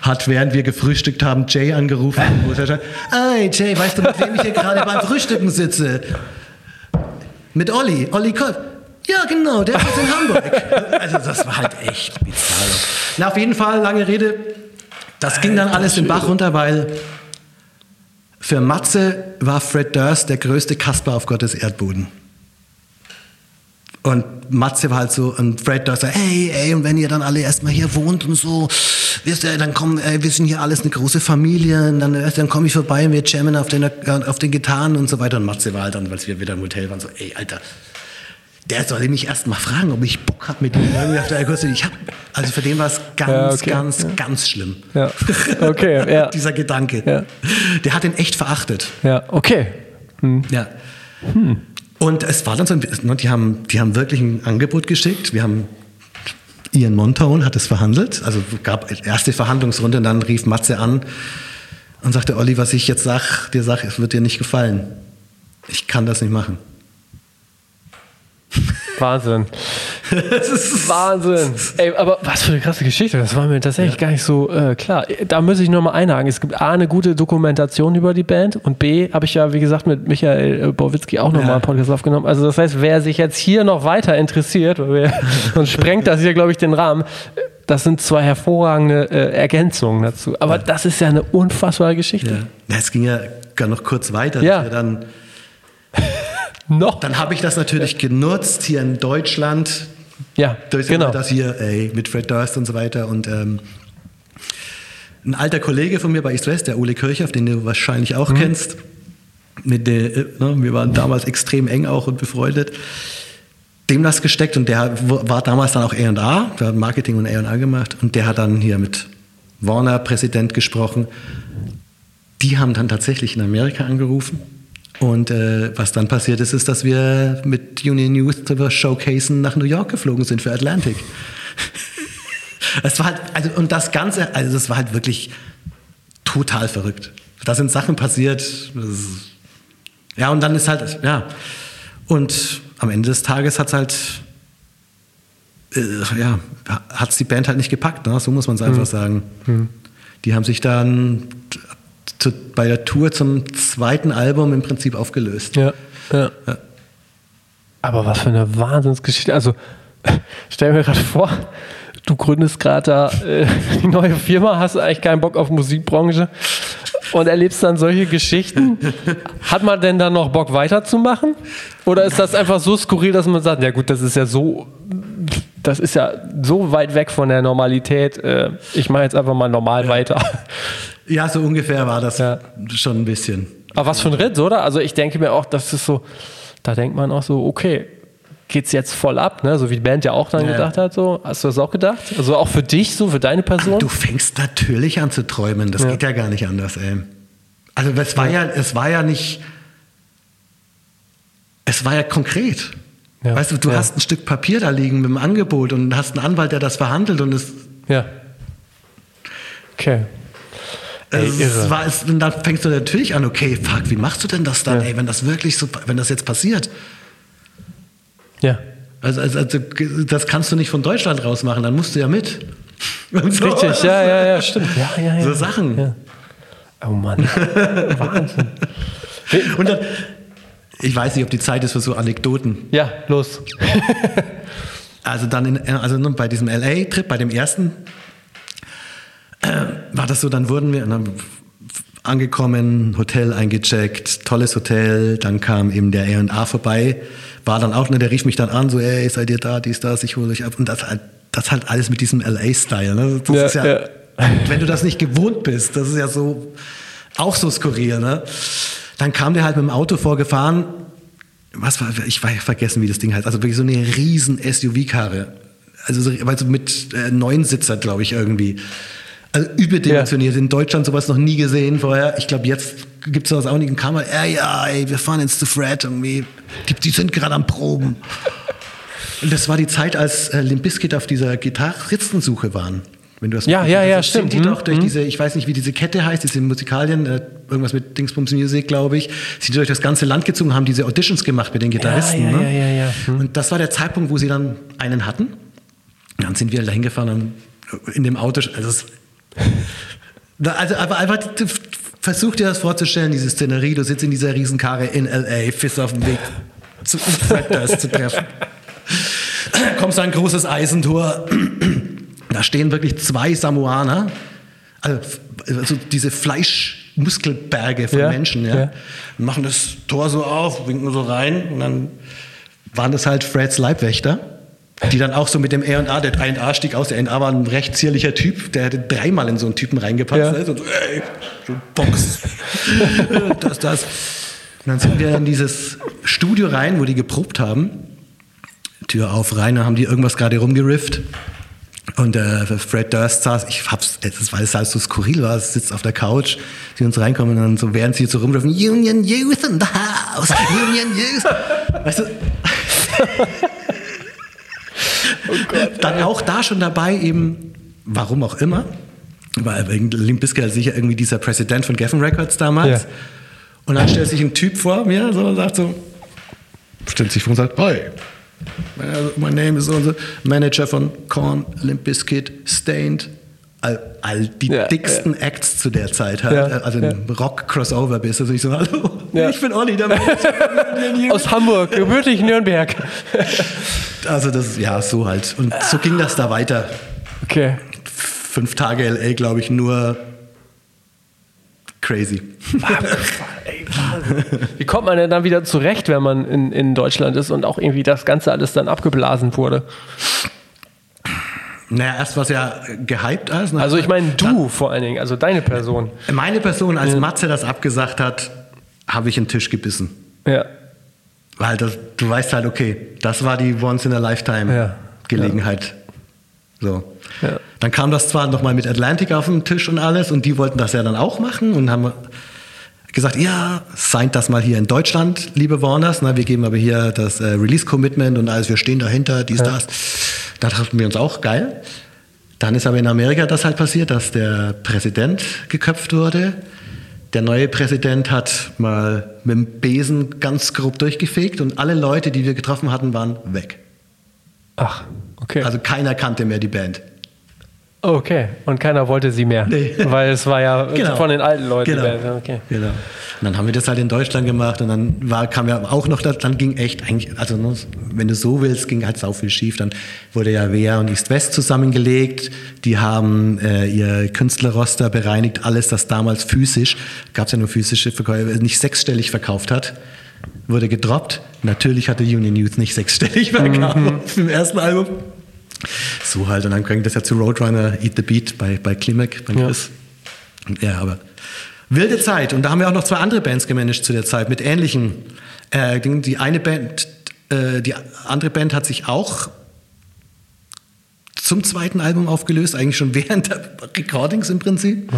S2: Hat, während wir gefrühstückt haben, Jay angerufen. *laughs* Er Hey Jay, weißt du, mit wem ich hier gerade beim Frühstücken sitze? Mit Olli, Olli Kolb. Ja, genau, der ist in Hamburg. Also das war halt echt bizarr. Na, auf jeden Fall, lange Rede. Das ging dann alles den Bach runter, weil für Matze war Fred Durst der größte Kasper auf Gottes Erdboden. Und Matze war halt so, und Fred Durst sagt, hey, ey, und wenn ihr dann alle erstmal hier wohnt und so, wisst ihr, dann kommen, ey, wir sind hier alles eine große Familie, und dann, äh, dann komme ich vorbei und wir jammen auf den, auf den Gitarren und so weiter. Und Matze war halt dann, als wir wieder im Hotel waren, so, ey, Alter, der soll mich erst mal fragen, ob ich Bock hab mit ihm irgendwie auf der Akustik. Ich hab, also für den war es ganz,
S1: Ja, okay.
S2: ganz, ganz schlimm.
S1: Ja. Okay, *laughs* ja.
S2: Dieser Gedanke.
S1: Ja.
S2: Der hat ihn echt verachtet.
S1: Ja, okay.
S2: Ja. Und es war dann so ne, die haben, die haben wirklich ein Angebot geschickt. Wir haben, Ian Montone hat es verhandelt. Also gab erste Verhandlungsrunde und dann rief Matze an und sagte, Olli, was ich jetzt sag, dir sag, es wird dir nicht gefallen. Ich kann das nicht machen.
S1: Wahnsinn. *laughs* Wahnsinn. Ey, aber was für eine krasse Geschichte. Das war mir tatsächlich gar nicht so äh, klar. Da muss ich nur mal einhaken. Es gibt A, eine gute Dokumentation über die Band und B, habe ich ja, wie gesagt, mit Michael äh, Borwitzki auch nochmal
S2: Ja.
S1: einen Podcast aufgenommen. Also das heißt, wer sich jetzt hier noch weiter interessiert, wir, *laughs* sonst sprengt das hier, glaube ich, den Rahmen. Das sind zwei hervorragende äh, Ergänzungen dazu. Aber das ist ja eine unfassbare Geschichte.
S2: Ja. Es ging ja gar noch kurz weiter. dass
S1: Ja.
S2: wir Dann,
S1: Noch?
S2: dann habe ich das natürlich genutzt hier in Deutschland.
S1: Ja,
S2: durch
S1: genau.
S2: das hier, ey, mit Fred Durst und so weiter. Und ähm, ein alter Kollege von mir bei East West, der Ule Kirchhoff, den du wahrscheinlich
S1: Mhm.
S2: auch kennst, mit der, äh, ne, wir waren damals extrem eng auch und befreundet, dem das gesteckt und der war damals dann auch A&A, der hat Marketing und A&A gemacht und der hat dann hier mit Warner Präsident gesprochen. Die haben dann tatsächlich in Amerika angerufen und äh, was dann passiert ist, ist, dass wir mit Union Youth zu Showcasen nach New York geflogen sind für Atlantic. *laughs* Es war halt, also, und das Ganze, also das war halt wirklich total verrückt. Da sind Sachen passiert. ist- Ja, und dann ist halt, ja. Und am Ende des Tages hat es halt, äh, ja, hat es die Band halt nicht gepackt, ne? so muss man es einfach sagen. Die haben sich dann zu, bei der Tour zum zweiten Album im Prinzip aufgelöst.
S1: Ja, ja. Aber was für eine Wahnsinnsgeschichte. Also, *laughs* stell mir gerade vor, du gründest gerade da äh, die neue Firma, hast eigentlich keinen Bock auf Musikbranche und erlebst dann solche Geschichten. Hat man denn dann noch Bock weiterzumachen? Oder ist das einfach so skurril, dass man sagt, ja gut, das ist ja so, das ist ja so weit weg von der Normalität. Äh, ich mache jetzt einfach mal normal weiter.
S2: Ja, so ungefähr war das
S1: Ja.
S2: schon ein bisschen.
S1: Aber was für ein Ritt, oder? Also ich denke mir auch, das ist so, da denkt man auch so, okay, geht's jetzt voll ab, ne? So wie die Band ja auch dann
S2: Ja.
S1: gedacht hat, so. Hast du das auch gedacht? Also auch für dich, so für deine Person?
S2: Du fängst natürlich an zu träumen. Das
S1: Ja.
S2: geht ja gar nicht anders, ey. Also es war ja, es war ja nicht. Es war ja konkret.
S1: Ja.
S2: Weißt du, du hast ein Stück Papier da liegen mit dem Angebot und hast einen Anwalt, der das verhandelt und es,
S1: Ja. Okay. Ey,
S2: es war es, und dann fängst du natürlich an, okay, fuck, wie machst du denn das dann,
S1: Ja.
S2: ey, wenn das wirklich so, wenn das jetzt passiert?
S1: Ja.
S2: Also, also, also das kannst du nicht von Deutschland raus machen, dann musst du ja mit. *laughs* So.
S1: Richtig, ja, ja, ja, stimmt. Ja, ja, ja.
S2: So Sachen.
S1: Ja. Oh Mann. *laughs* Wahnsinn.
S2: Und dann, ich weiß nicht, ob die Zeit ist für so Anekdoten.
S1: Ja, los. *laughs*
S2: Also dann in, also bei diesem LA-Trip, bei dem ersten, war das so, dann wurden wir angekommen, Hotel eingecheckt, tolles Hotel, dann kam eben der A&A vorbei, war dann auch, ne, der rief mich dann an, so, ey, seid ihr da, dies, das, ich hole euch ab. Und das halt, das halt alles mit diesem LA-Style. Ne? Das
S1: Ja,
S2: ist ja,
S1: ja.
S2: wenn du das nicht gewohnt bist, das ist ja so, auch so skurril, ne? Dann kam der halt mit dem Auto vorgefahren, was war, ich weiß vergessen, wie das Ding heißt, also wirklich so eine riesen SUV-Karre. Also, so, also mit äh, neun Sitzer, glaube ich, irgendwie. Also überdimensioniert. In Deutschland sowas noch nie gesehen vorher. Ich glaube, jetzt gibt es sowas auch nicht in Kamera. Ja, ja, ey, wir fahren jetzt zu Fred irgendwie. Die, die sind gerade am Proben. Und das war die Zeit, als äh, Limp Bizkit auf dieser Gitarristensuche waren. Wenn du das
S1: Ja, ja, ja, stimmt.
S2: Sind die
S1: Mhm,
S2: doch durch diese, ich weiß nicht, wie diese Kette heißt, diese Musikalien, äh, irgendwas mit Dingsbums Music, glaube ich, sind die durch das ganze Land gezogen, haben diese Auditions gemacht mit den Gitarristen.
S1: ja,
S2: ne?
S1: ja, ja, ja. Hm.
S2: Und das war der Zeitpunkt, wo sie dann einen hatten. Dann sind wir da hingefahren in dem Auto, also, es, also aber einfach, versuch dir das vorzustellen, diese Szenerie, du sitzt in dieser Riesenkarre in L.A., bist auf dem Weg zu Fred Durst zu treffen. Kommst an ein großes Eisentor, da stehen wirklich zwei Samoaner, also, also diese Fleischmuskelberge von
S1: Ja,
S2: Menschen, ja,
S1: ja.
S2: machen das Tor so auf, winken so rein und dann waren das halt Freds Leibwächter, die dann auch so mit dem A&A, der A&A stieg aus, der A&A war ein recht zierlicher Typ, der hätte dreimal in so einen Typen reingepasst,
S1: Ja.
S2: ne? so, ey, so Box, *laughs* das, das. Und dann sind wir in dieses Studio rein, wo die geprobt haben, Tür auf, rein, da haben die irgendwas gerade rumgerifft. Und äh, Fred Durst saß, ich hab's, das, weil es halt so skurril war, sitzt auf der Couch, sie uns reinkommen und dann so, während sie so rumrufen, Union Youth in the house, Union Youth. Weißt du? *laughs* dann auch da schon dabei eben, warum auch immer, weil Limp Bizkit halt sicher irgendwie dieser Präsident von Geffen Records damals.
S1: Ja.
S2: Und dann stellt sich ein Typ vor mir so, und sagt so, stellt sich vor und sagt, hi, my name is so und so, Manager von Korn, Limp Bizkit, Stained, all, all die
S1: Ja,
S2: dicksten Acts zu der Zeit halt,
S1: Ja,
S2: also
S1: ja.
S2: ein Rock-Crossover bist. Also ich so, hallo,
S1: Ja.
S2: ich bin Olli, Youth.
S1: Aus Hamburg, gebürtig Nürnberg.
S2: Also das, ja, so halt. Und so ging das da weiter.
S1: Okay.
S2: Fünf Tage LA, glaube ich, nur crazy.
S1: Ey. *laughs* Wie kommt man denn dann wieder zurecht, wenn man in, in Deutschland ist und auch irgendwie das Ganze alles dann abgeblasen wurde?
S2: Naja, erst war es ja gehypt alles. ne?
S1: Also ich meine du vor allen Dingen, also deine Person.
S2: Meine Person, als Matze das abgesagt hat, habe ich in den Tisch gebissen.
S1: Ja.
S2: Weil das, du weißt halt, okay, das war die
S1: Ja.
S2: Once-in-a-Lifetime-Gelegenheit. So.
S1: Ja.
S2: Dann kam das zwar nochmal mit Atlantic auf den Tisch und alles und die wollten das ja dann auch machen und haben gesagt, ja, signed das mal hier in Deutschland, liebe Warners. Na, wir geben aber hier das äh, Release-Commitment und alles, wir stehen dahinter, dies, das. Da dachten wir uns auch, geil. Dann ist aber in Amerika das halt passiert, dass der Präsident geköpft wurde. Der neue Präsident hat mal mit dem Besen ganz grob durchgefegt und alle Leute, die wir getroffen hatten, waren weg.
S1: Ach, okay.
S2: Also keiner kannte mehr die Band.
S1: Okay. Und keiner wollte sie mehr.
S2: Nee.
S1: Weil es war ja
S2: Genau.
S1: von den alten Leuten.
S2: Genau.
S1: Okay.
S2: genau. dann haben wir das halt in Deutschland gemacht und dann war, kam ja auch noch, dann ging echt eigentlich, also ne, wenn du so willst, ging halt sau viel schief. Dann wurde ja Wehr und East West zusammengelegt. Die haben äh, ihr Künstlerroster bereinigt, alles, das damals physisch, gab es ja nur physische Verkäufe, nicht sechsstellig verkauft hat wurde gedroppt. Natürlich hatte Union Youth nicht sechsstellig verkauft mhm. im ersten Album. So halt, und dann ging das ja zu Roadrunner Eat the Beat bei, bei Klimek, bei Chris. Ja. ja, aber wilde Zeit. Und da haben wir auch noch zwei andere Bands gemanagt zu der Zeit mit ähnlichen äh, Dingen. Die eine Band, äh, die andere Band hat sich auch zum zweiten Album aufgelöst, eigentlich schon *laughs* während der Recordings im Prinzip.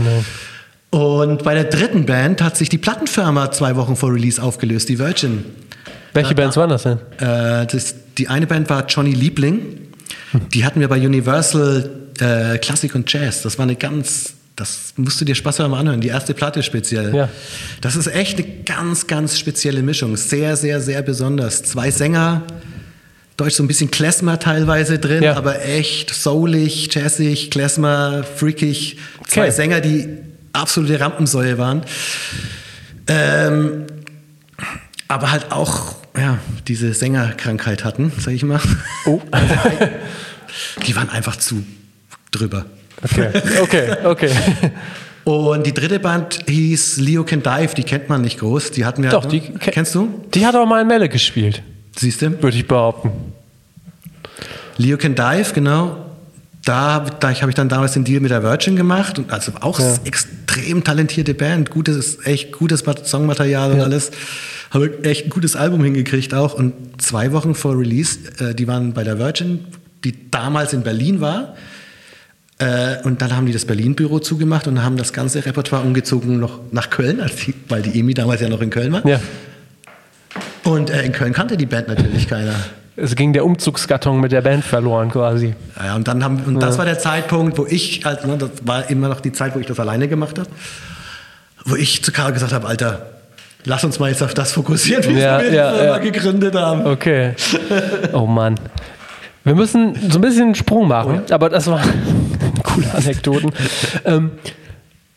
S2: Oh und bei der dritten Band hat sich die Plattenfirma zwei Wochen vor Release aufgelöst, die Virgin.
S1: Welche da, Bands waren das denn?
S2: Äh, das, die eine Band war Johnny Liebling. Die hatten wir bei Universal äh, Klassik und Jazz. Das war eine ganz, das musst du dir Spaß haben anhören. Die erste Platte speziell. Ja. Das ist echt eine ganz, ganz spezielle Mischung. Sehr, sehr, sehr besonders. Zwei Sänger, Deutsch so ein bisschen Klezmer teilweise drin, ja. aber echt soulig, jazzig, Klezmer, freakig. Zwei okay. Sänger, die absolute Rampensäule waren. Ähm, aber halt auch ja, diese Sängerkrankheit hatten, sag ich mal. Oh. *laughs* die waren einfach zu drüber.
S1: Okay, okay, okay.
S2: Und die dritte Band hieß Leo Can Dive, die kennt man nicht groß. Die hatten wir.
S1: Doch, die kennst du? Die hat auch mal in Melle gespielt.
S2: Siehst du?
S1: Würde ich behaupten.
S2: Leo Can Dive, genau da, da habe ich dann damals den Deal mit der Virgin gemacht und also auch ja. extrem talentierte Band, gutes, echt gutes Songmaterial und ja. alles. Habe echt ein gutes Album hingekriegt auch und zwei Wochen vor Release, äh, die waren bei der Virgin, die damals in Berlin war. Äh, und dann haben die das Berlin-Büro zugemacht und haben das ganze Repertoire umgezogen noch nach Köln, die, weil die EMI damals ja noch in Köln war. Ja. Und äh, in Köln kannte die Band natürlich keiner
S1: es ging der Umzugskarton mit der Band verloren quasi.
S2: Ja, und dann haben, und das war der Zeitpunkt, wo ich, halt, ne, das war immer noch die Zeit, wo ich das alleine gemacht habe, wo ich zu Karl gesagt habe, Alter, lass uns mal jetzt auf das fokussieren, wie ja, wir ja, die ja. gegründet haben.
S1: Okay. *laughs* Oh Mann. Wir müssen so ein bisschen einen Sprung machen, oh ja? aber das waren *laughs* coole Anekdoten. ähm,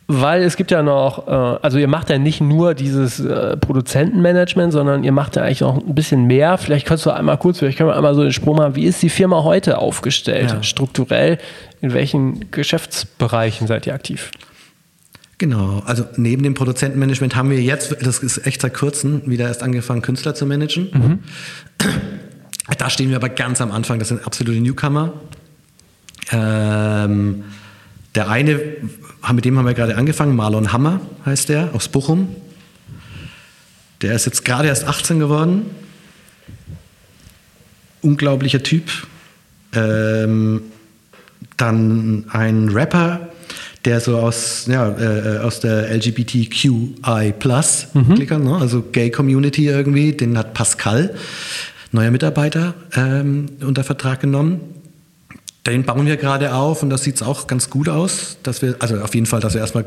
S1: weil es gibt ja noch, äh, also ihr macht ja nicht nur dieses äh, Produzentenmanagement, sondern ihr macht ja eigentlich noch ein bisschen mehr. Vielleicht kannst du einmal kurz, vielleicht können wir einmal so den Sprung machen, wie ist die Firma heute aufgestellt? Ja. Strukturell, in welchen Geschäftsbereichen seid ihr aktiv?
S2: Genau, also neben dem Produzentenmanagement haben wir jetzt, das ist echt seit kurzem, wieder erst angefangen, Künstler zu managen. Mhm. Da stehen wir aber ganz am Anfang, das sind absolute Newcomer. Ähm, der eine, mit dem haben wir gerade angefangen, Marlon Hammer heißt der, aus Bochum. Der ist jetzt gerade erst 18 geworden. Unglaublicher Typ. Ähm, dann ein Rapper, der so aus, ja, äh, aus der LGBTQI Plus mhm. Ne? also Gay Community irgendwie, den hat Pascal, neuer Mitarbeiter, ähm, unter Vertrag genommen. Den bauen wir gerade auf und das sieht auch ganz gut aus, dass wir, also auf jeden Fall, dass wir erstmal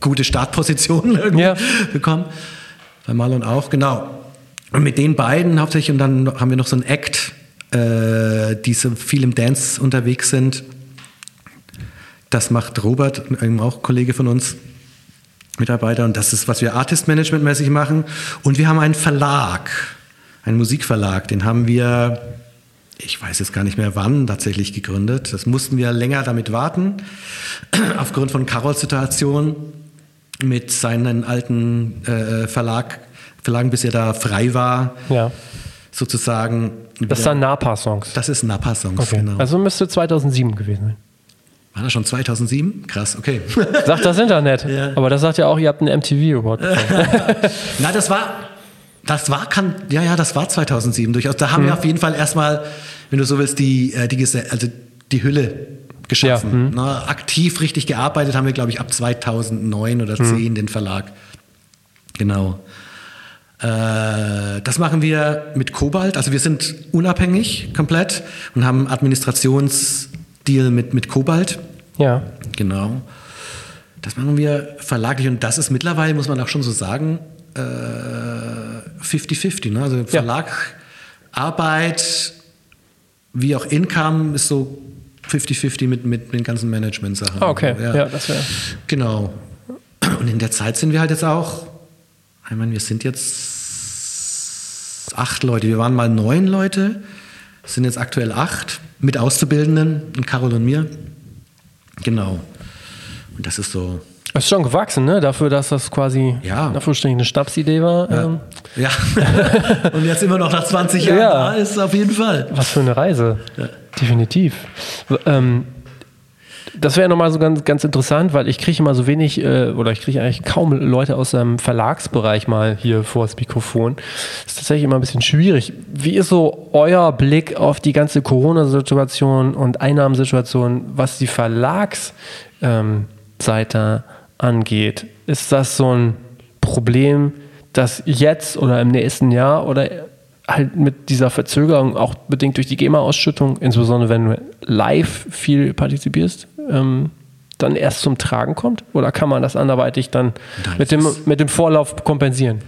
S2: gute Startpositionen *laughs* irgendwie ja. bekommen. Bei Marlon auch, genau. Und mit den beiden hauptsächlich, und dann haben wir noch so ein Act, äh, die so viel im Dance unterwegs sind. Das macht Robert, auch Kollege von uns, Mitarbeiter. Und das ist, was wir Artist Management mäßig machen. Und wir haben einen Verlag, einen Musikverlag, den haben wir ich weiß jetzt gar nicht mehr wann tatsächlich gegründet. Das mussten wir länger damit warten, *clears throat* aufgrund von Carols Situation mit seinen alten äh, Verlag, Verlagen, bis er da frei war. Ja. Sozusagen.
S1: Das sind Napa-Songs.
S2: Das ist Napa-Songs,
S1: okay. genau. Also müsste 2007 gewesen sein.
S2: War das schon 2007? Krass, okay.
S1: Sagt das Internet. *laughs* Ja. Aber das sagt ja auch, ihr habt einen MTV Award. *laughs*
S2: Na, das war, das war, kann, ja, ja, das war 2007 durchaus. Da haben mhm. wir auf jeden Fall erstmal, wenn du so willst, die, äh, die, also die Hülle geschaffen. Ja. Mhm. Na, aktiv richtig gearbeitet haben wir, glaube ich, ab 2009 oder 2010 mhm. den Verlag. Genau. Äh, das machen wir mit Kobalt. Also wir sind unabhängig komplett und haben Administrationsdeal mit, mit Kobalt.
S1: Ja.
S2: Genau. Das machen wir verlaglich und das ist mittlerweile, muss man auch schon so sagen, 50-50. Äh, ne? Also Verlag, ja. Arbeit, wie auch Income ist so 50-50 mit, mit den ganzen Management-Sachen.
S1: Ah, okay, ja, ja das wäre.
S2: Genau. Und und in der Zeit sind wir halt jetzt auch, ich meine, wir sind jetzt acht Leute. Wir waren mal neun Leute, sind jetzt aktuell acht mit Auszubildenden und Carol und mir. Genau. Und das ist so.
S1: Das ist schon gewachsen, ne? Dafür, dass das quasi
S2: Ja.
S1: eine Schnapsidee war. Ähm,
S2: Ja. *laughs* und jetzt immer noch nach 20 Jahren
S1: Ja.
S2: da ist auf jeden Fall.
S1: was für eine Reise.
S2: Ja.
S1: Definitiv. Ähm, das wäre nochmal so ganz, ganz interessant, weil ich kriege immer so wenig, äh, oder ich kriege eigentlich kaum Leute aus dem Verlagsbereich mal hier vor das Mikrofon. Das ist tatsächlich immer ein bisschen schwierig. Wie ist so euer Blick auf die ganze Corona-Situation und Einnahmensituation, was die Verlagsseite ähm, angeht? Ist das so ein Problem, das jetzt oder im nächsten Jahr oder halt mit dieser Verzögerung, auch bedingt durch die GEMA-Ausschüttung, insbesondere wenn du live viel partizipierst, ähm, dann erst zum Tragen kommt? Oder kann man das anderweitig dann
S2: Nein,
S1: mit, dem, mit dem Vorlauf kompensieren?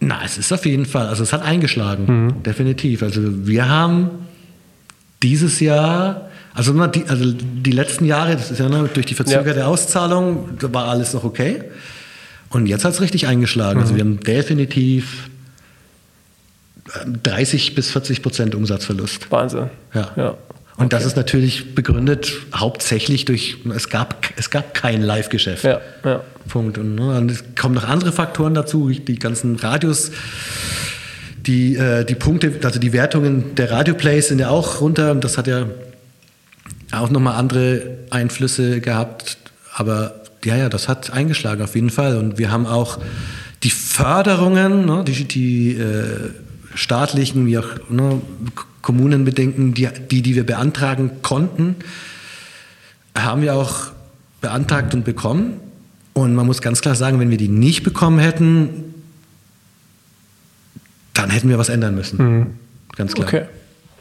S2: Na, es ist auf jeden Fall, also es hat eingeschlagen,
S1: Mhm.
S2: definitiv. Also wir haben dieses Jahr, also, die, also die letzten Jahre, das ist ja ne, durch die verzögerte Auszahlung, da war alles noch okay. Und jetzt hat es richtig eingeschlagen.
S1: Mhm.
S2: Also wir haben definitiv ähm, 30 bis 40 Prozent Umsatzverlust.
S1: Wahnsinn.
S2: Ja.
S1: ja.
S2: Und das ist natürlich begründet hauptsächlich durch, es gab, es gab kein Live-Geschäft.
S1: Ja, ja.
S2: Punkt. Und, ne, und es kommen noch andere Faktoren dazu, die ganzen Radios, die, äh, die Punkte, also die Wertungen der Radioplays sind ja auch runter und das hat ja auch nochmal andere Einflüsse gehabt. Aber ja, ja, das hat eingeschlagen auf jeden Fall. Und wir haben auch die Förderungen, ne, die, die äh, staatlichen wie auch ne, kommunenbedingten, die, die, die wir beantragen konnten, haben wir auch beantragt und bekommen. Und man muss ganz klar sagen, wenn wir die nicht bekommen hätten, dann hätten wir was ändern müssen. Ganz klar.
S1: Okay.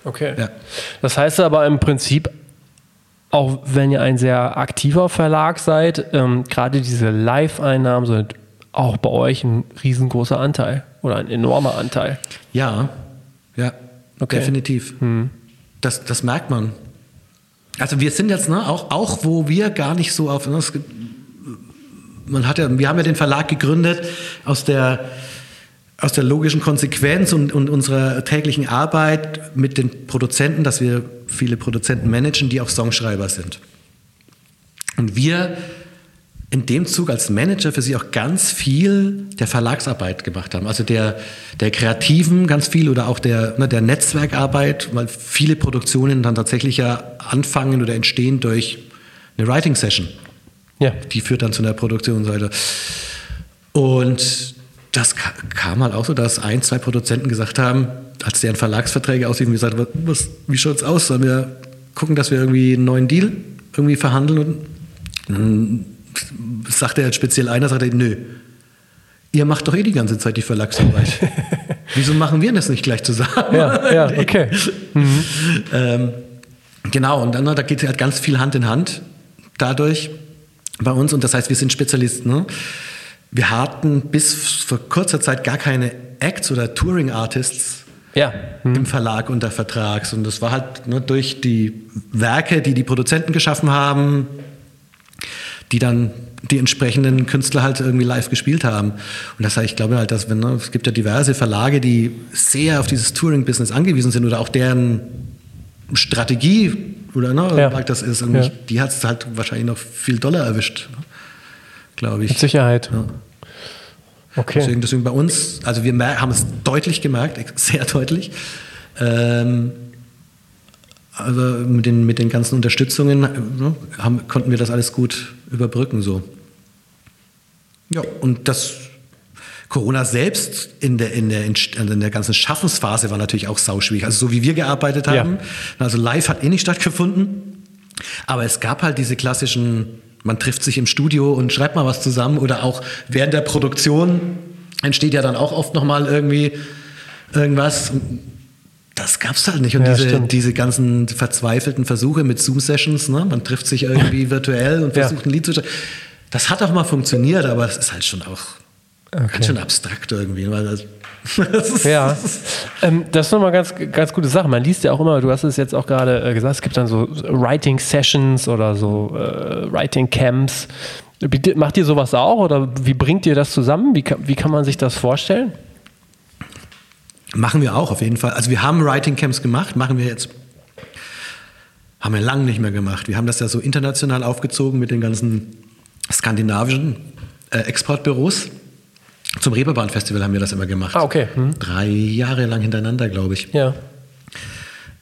S1: Okay.
S2: Ja.
S1: Das heißt aber im Prinzip, auch wenn ihr ein sehr aktiver Verlag seid, ähm, gerade diese Live-Einnahmen sind auch bei euch ein riesengroßer Anteil oder ein enormer Anteil.
S2: Ja, ja,
S1: Okay.
S2: definitiv. Das, das merkt man. Also wir sind jetzt ne, auch, auch, wo wir gar nicht so auf. Ne, es gibt, man hat ja, wir haben ja den Verlag gegründet aus der, aus der logischen Konsequenz und, und unserer täglichen Arbeit mit den Produzenten, dass wir viele Produzenten managen, die auch Songschreiber sind. Und wir in dem Zug als Manager für sie auch ganz viel der Verlagsarbeit gemacht haben. Also der, der kreativen ganz viel oder auch der, ne, der Netzwerkarbeit, weil viele Produktionen dann tatsächlich ja anfangen oder entstehen durch eine Writing Session.
S1: Ja.
S2: Die führt dann zu einer Produktionsseite. Und das ka- kam halt auch so, dass ein, zwei Produzenten gesagt haben, als deren Verlagsverträge aussieht, gesagt, was, was, wie schaut's aus? Sollen wir gucken, dass wir irgendwie einen neuen Deal irgendwie verhandeln? Und dann sagte er speziell einer, sagte, nö, ihr macht doch eh die ganze Zeit die Verlagsarbeit. *laughs* Wieso machen wir das nicht gleich zusammen?
S1: Ja, ja, okay. *laughs*
S2: Ähm, genau, und dann da geht halt ganz viel Hand in Hand dadurch bei uns. Und das heißt, wir sind Spezialisten. Ne? Wir hatten bis vor kurzer Zeit gar keine Acts oder Touring-Artists
S1: Ja.
S2: im Verlag unter Vertrags. Und das war halt ne, durch die Werke, die die Produzenten geschaffen haben, die dann die entsprechenden Künstler halt irgendwie live gespielt haben. Und das heißt, ich glaube halt, dass wenn, ne, es gibt ja diverse Verlage, die sehr auf dieses Touring-Business angewiesen sind oder auch deren Strategie oder ne,
S1: Ja.
S2: das ist irgendwie,
S1: Ja.
S2: die hat es halt wahrscheinlich noch viel Dollar erwischt, glaube ich.
S1: Mit Sicherheit.
S2: Ja.
S1: Okay.
S2: Deswegen, deswegen bei uns, also wir haben es deutlich gemerkt, sehr deutlich. Ähm, also mit den, mit den ganzen Unterstützungen äh, ne, haben, konnten wir das alles gut überbrücken. So. Ja, und das Corona selbst in der, in der, Entst- also in der ganzen Schaffensphase war natürlich auch sauschwierig. Also so wie wir gearbeitet
S1: Ja.
S2: haben. Also live hat eh nicht stattgefunden. Aber es gab halt diese klassischen, man trifft sich im Studio und schreibt mal was zusammen oder auch während der Produktion entsteht ja dann auch oft nochmal irgendwie irgendwas. Das gab's halt nicht. Und
S1: Ja,
S2: diese,
S1: stimmt.
S2: diese ganzen verzweifelten Versuche mit Zoom-Sessions, ne? man trifft sich irgendwie virtuell und
S1: Ja.
S2: versucht ein Lied zu schreiben. Das hat auch mal funktioniert, aber es ist halt schon auch ganz schön abstrakt irgendwie. Weil
S1: Ja, ähm, das ist nochmal ganz, ganz gute Sache. Man liest ja auch immer, du hast es jetzt auch gerade äh, gesagt, es gibt dann so Writing Sessions oder so äh, Writing Camps. Macht ihr sowas auch oder wie bringt ihr das zusammen? Wie kann, wie kann man sich das vorstellen?
S2: Machen wir auch auf jeden Fall. Also wir haben Writing Camps gemacht, machen wir jetzt. Haben wir lange nicht mehr gemacht. Wir haben das ja so international aufgezogen mit den ganzen skandinavischen äh, Exportbüros. Zum Reeperbahn-Festival haben wir das immer gemacht.
S1: Ah, okay. Hm.
S2: Drei Jahre lang hintereinander, glaube ich.
S1: Ja.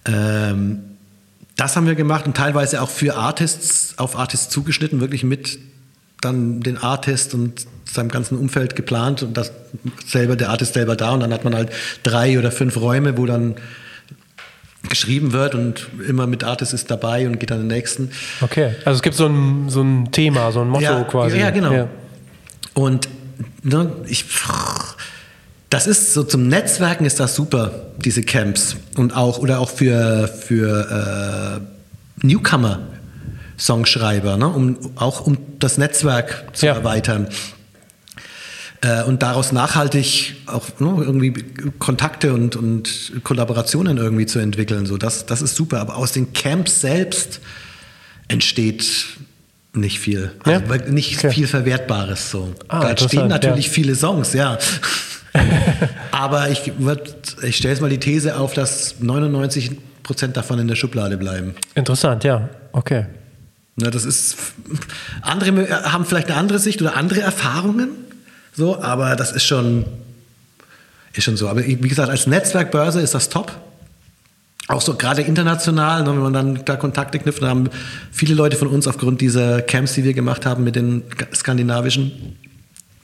S2: Ähm, das haben wir gemacht und teilweise auch für Artists, auf Artists zugeschnitten, wirklich mit dann den Artist und seinem ganzen Umfeld geplant und das selber, der Artist selber da und dann hat man halt drei oder fünf Räume, wo dann geschrieben wird und immer mit Artist ist dabei und geht dann den nächsten.
S1: Okay. Also es gibt so ein, so ein Thema, so ein Motto
S2: Ja,
S1: quasi.
S2: ja, genau. Und ne, ich, das ist so zum Netzwerken ist das super, diese Camps. Und auch, oder auch für, für äh, Newcomer. Songschreiber, ne? um, auch um das Netzwerk zu
S1: Ja.
S2: erweitern. Äh, und daraus nachhaltig auch ne, irgendwie Kontakte und, und Kollaborationen irgendwie zu entwickeln. So, das, das ist super. Aber aus den Camps selbst entsteht nicht viel.
S1: Ja?
S2: Also nicht
S1: Okay.
S2: viel Verwertbares. So.
S1: Ah,
S2: da entstehen
S1: interessant,
S2: natürlich
S1: ja.
S2: viele Songs, ja. *laughs* Aber ich, würd- ich stelle jetzt mal die These auf, dass 99 Prozent davon in der Schublade bleiben.
S1: Interessant, ja. Okay.
S2: Na, das ist andere haben vielleicht eine andere Sicht oder andere Erfahrungen, so, aber das ist schon ist schon so. Aber wie gesagt, als Netzwerkbörse ist das top. Auch so gerade international, ne, wenn man dann da Kontakte knüpft, dann haben viele Leute von uns aufgrund dieser Camps, die wir gemacht haben mit den skandinavischen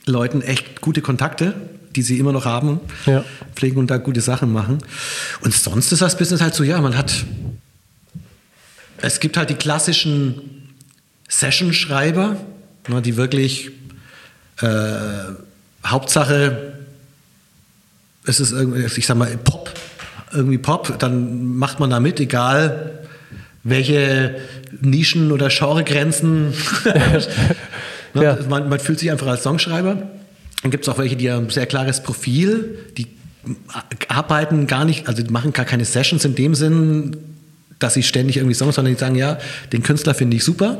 S2: Leuten, echt gute Kontakte, die sie immer noch haben,
S1: Ja.
S2: pflegen und da gute Sachen machen. Und sonst ist das Business halt so, ja, man hat es gibt halt die klassischen Session-Schreiber, ne, die wirklich äh, Hauptsache, es ist irgendwie, ich sag mal, Pop, irgendwie Pop, dann macht man da mit, egal welche Nischen- oder Genregrenzen. *laughs* ne,
S1: Ja.
S2: man, man fühlt sich einfach als Songschreiber. Dann gibt es auch welche, die haben ein sehr klares Profil, die arbeiten gar nicht, also die machen gar keine Sessions in dem Sinn, dass sie ständig irgendwie Songs, sondern die sagen, ja, den Künstler finde ich super.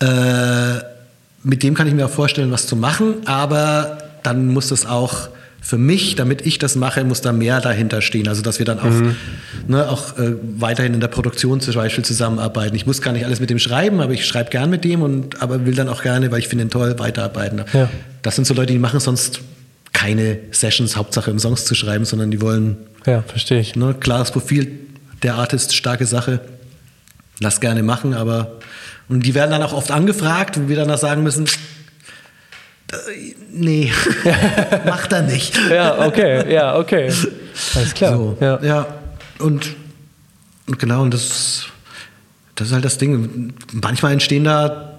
S2: Äh, mit dem kann ich mir auch vorstellen, was zu machen, aber dann muss das auch für mich, damit ich das mache, muss da mehr dahinter stehen. Also dass wir dann auch, ne, auch äh, weiterhin in der Produktion zum Beispiel zusammenarbeiten. Ich muss gar nicht alles mit dem schreiben, aber ich schreibe gern mit dem und aber will dann auch gerne, weil ich finde ihn toll, weiterarbeiten.
S1: Ja.
S2: Das sind so Leute, die machen sonst keine Sessions, Hauptsache um Songs zu schreiben, sondern die wollen
S1: Ja, verstehe ich.
S2: Ne, klares Profil, der Artist, starke Sache. Lass gerne machen, aber. Und die werden dann auch oft angefragt, wo wir dann auch sagen müssen: Nee, *laughs* macht er nicht.
S1: Ja, okay, ja, okay. Alles klar.
S2: So,
S1: Ja.
S2: ja. Und, und genau, und das, das ist halt das Ding. Manchmal entstehen da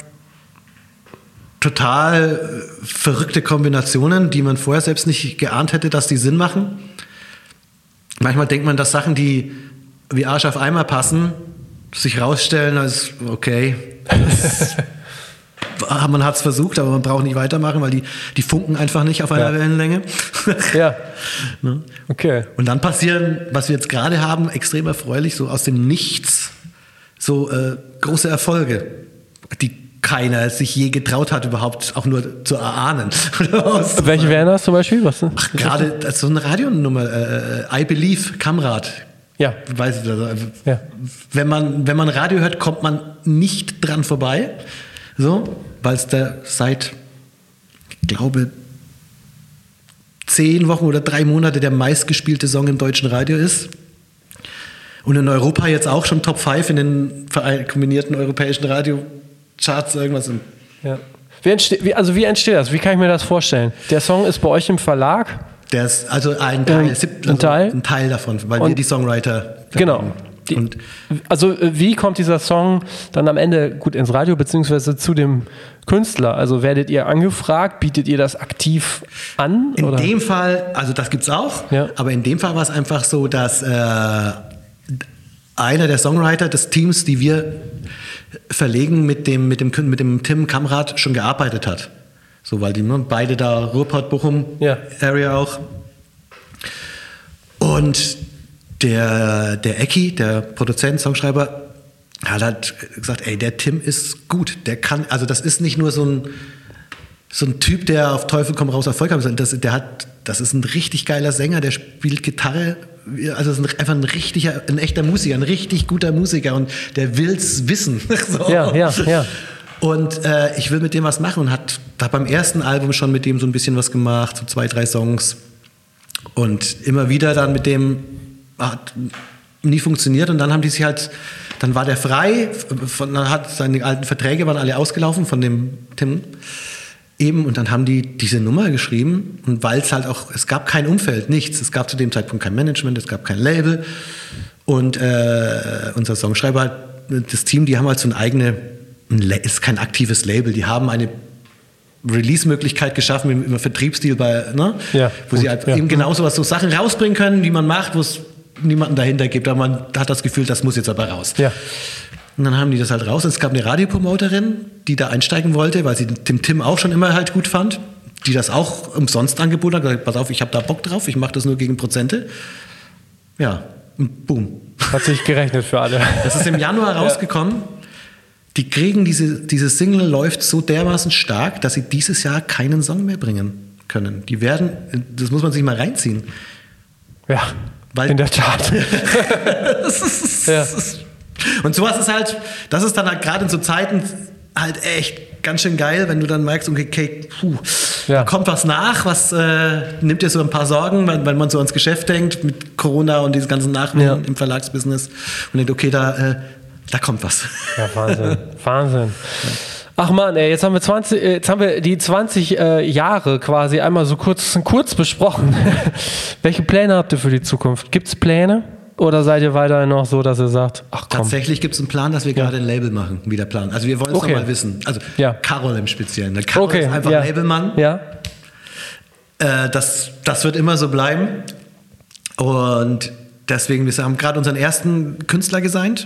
S2: total äh, verrückte Kombinationen, die man vorher selbst nicht geahnt hätte, dass die Sinn machen. Manchmal denkt man, dass Sachen, die wie Arsch auf Eimer passen, sich rausstellen als okay. Das, *laughs* man hat es versucht, aber man braucht nicht weitermachen, weil die, die funken einfach nicht auf einer
S1: Ja.
S2: Wellenlänge.
S1: ja. *laughs*
S2: Ne?
S1: Okay.
S2: Und dann passieren, was wir jetzt gerade haben, extrem erfreulich, so aus dem Nichts, so äh, große Erfolge, die keiner sich je getraut hat, überhaupt auch nur zu erahnen. *laughs*
S1: Welche wären das zum Beispiel? Was?
S2: Ach, gerade so eine Radionummer, äh, I Believe, Kamrad.
S1: Ja.
S2: Weiß ich, also,
S1: Ja.
S2: wenn, man, wenn man Radio hört, kommt man nicht dran vorbei. So, weil es da seit, ich glaube, zehn Wochen oder drei Monate der meistgespielte Song im deutschen Radio ist. Und in Europa jetzt auch schon Top 5 in den kombinierten europäischen Radiocharts irgendwas.
S1: Ja. Wie entsteht, also wie entsteht das? Wie kann ich mir das vorstellen? Der Song ist bei euch im Verlag.
S2: Der ist also ein Teil,
S1: Ähm,
S2: sieb-
S1: ein
S2: also
S1: Teil?
S2: ein Teil davon, weil wir
S1: Und-
S2: die Songwriter
S1: Genau. Die,
S2: Und
S1: also äh, wie kommt dieser Song dann am Ende gut ins Radio beziehungsweise zu dem Künstler? Also werdet ihr angefragt? Bietet ihr das aktiv an?
S2: In
S1: oder?
S2: dem Fall, also das gibt's auch,
S1: Ja.
S2: aber in dem Fall war es einfach so, dass äh, einer der Songwriter des Teams, die wir verlegen, mit dem, mit dem, mit dem Tim Kamrat schon gearbeitet hat. So, weil die ne, beide da Ruhrpott, Bochum,
S1: Ja.
S2: Area auch. Und der, der Ecki, der Produzent, Songschreiber, hat halt gesagt, ey, der Tim ist gut. Der kann, also das ist nicht nur so ein, so ein Typ, der auf Teufel komm raus Erfolg hat, sondern das, der hat, das ist ein richtig geiler Sänger, der spielt Gitarre, also ist ein, einfach ein richtiger, ein echter Musiker, ein richtig guter Musiker und der will's wissen. *laughs* so.
S1: Ja, ja, ja.
S2: Und äh, ich will mit dem was machen und hat da beim ersten Album schon mit dem so ein bisschen was gemacht, so zwei, drei Songs. Und immer wieder dann mit dem hat nie funktioniert und dann haben die sich halt, dann war der frei, von, dann hat seine alten Verträge waren alle ausgelaufen von dem Tim eben und dann haben die diese Nummer geschrieben und weil es halt auch, es gab kein Umfeld, nichts, es gab zu dem Zeitpunkt kein Management, es gab kein Label und äh, unser Songschreiber, das Team, die haben halt so ein eigene, ein ist kein aktives Label, die haben eine Release-Möglichkeit geschaffen im, im Vertriebsstil bei, ne?
S1: Ja,
S2: wo sie
S1: gut,
S2: halt
S1: ja.
S2: eben genau so was, so Sachen rausbringen können, die man macht, wo es niemanden dahinter gibt, aber man hat das Gefühl, das muss jetzt aber raus.
S1: Ja.
S2: Und dann haben die das halt raus. Und es gab eine Radiopromoterin, die da einsteigen wollte, weil sie Tim Tim auch schon immer halt gut fand, die das auch umsonst angeboten hat. Gesagt, pass auf, ich habe da Bock drauf, ich mache das nur gegen Prozente. Ja, und boom.
S1: Hat sich gerechnet für alle.
S2: Das ist im Januar *laughs* rausgekommen. Die kriegen diese, diese Single läuft so dermaßen stark, dass sie dieses Jahr keinen Song mehr bringen können. Die werden, das muss man sich mal reinziehen.
S1: Ja,
S2: Weil-
S1: in der Tat. *laughs* ja.
S2: Und sowas ist halt, das ist dann halt gerade in so Zeiten halt echt ganz schön geil, wenn du dann merkst, okay, okay puh,
S1: Ja.
S2: da kommt was nach, was äh, nimmt dir so ein paar Sorgen, weil, weil man so ans Geschäft denkt mit Corona und diesen ganzen Nachwehen
S1: Ja.
S2: im Verlagsbusiness und denkt, okay, da, äh, da kommt was.
S1: Ja, Wahnsinn. Wahnsinn. Ach man, ey, jetzt haben wir 20, äh, jetzt haben wir die 20 äh, Jahre quasi einmal so kurz, kurz besprochen. *laughs* Welche Pläne habt ihr für die Zukunft? Gibt es Pläne? Oder seid ihr weiterhin noch so, dass ihr sagt, ach komm,
S2: Tatsächlich gibt es einen Plan, dass wir gerade ein Label machen, wie der Plan. Also wir wollen es
S1: Okay.
S2: nochmal wissen. Also
S1: Ja.
S2: Carol im Speziellen. Der Carol
S1: okay,
S2: ist einfach
S1: ja.
S2: Labelmann.
S1: Ja,
S2: Äh, das, das wird immer so bleiben. Und deswegen, wir haben gerade unseren ersten Künstler gesigned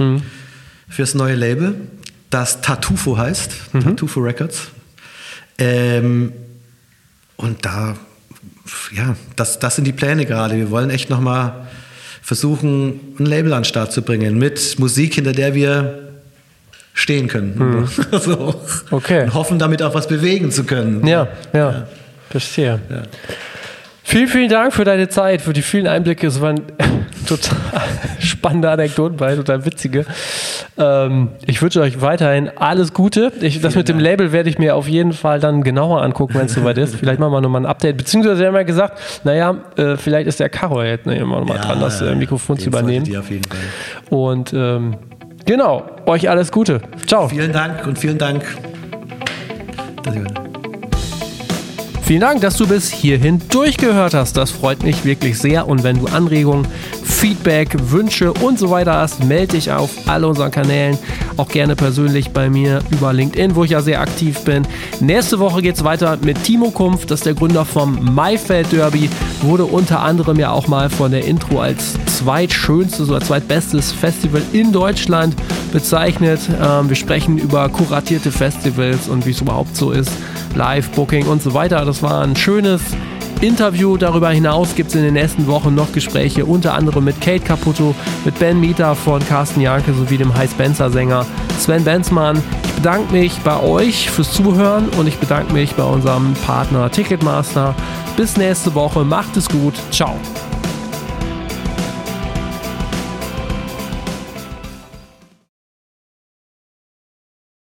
S2: fürs neue Label, das Tartufo heißt, Tartufo Records. Ähm, und da, ja, das, das sind die Pläne gerade. Wir wollen echt nochmal versuchen, ein Label an den Start zu bringen mit Musik, hinter der wir stehen können. *laughs* so.
S1: Okay.
S2: Und hoffen, damit auch was bewegen zu können.
S1: ja, ja, verstehe.
S2: Ja.
S1: Vielen, vielen Dank für deine Zeit, für die vielen Einblicke. Es waren *laughs* total spannende Anekdoten bei, total witzige. Ähm, ich wünsche euch weiterhin alles Gute. Ich, das mit dem. Label werde ich mir auf jeden Fall dann genauer angucken, wenn es soweit ist. Vielleicht machen wir nochmal ein Update. Beziehungsweise wir haben ja gesagt, naja, äh, vielleicht ist der Karo jetzt ne, immer nochmal dran, das äh, Mikrofon zu übernehmen.
S2: auf jeden Fall.
S1: Und ähm, genau, euch alles Gute. Ciao.
S2: Vielen Dank und vielen Dank. ihr-
S1: Vielen Dank, dass du bis hierhin durchgehört hast. Das freut mich wirklich sehr. Und wenn du Anregungen, Feedback, Wünsche und so weiter hast, melde dich auf all unseren Kanälen. Auch gerne persönlich bei mir über LinkedIn, wo ich ja sehr aktiv bin. Nächste Woche geht es weiter mit Timo Kumpf. Das ist der Gründer vom Maifeld Derby. Wurde unter anderem ja auch mal von der Intro als zweitschönstes oder zweitbestes Festival in Deutschland bezeichnet. Ähm, wir sprechen über kuratierte Festivals und wie es überhaupt so ist. Live-Booking und so weiter. Das war ein schönes Interview. Darüber hinaus gibt es in den nächsten Wochen noch Gespräche, unter anderem mit Kate Caputo, mit Ben Mieter von Carsten Janke sowie dem High Spencer-Sänger Sven Benzmann. Ich bedanke mich bei euch fürs Zuhören und ich bedanke mich bei unserem Partner Ticketmaster. Bis nächste Woche. Macht es gut. Ciao.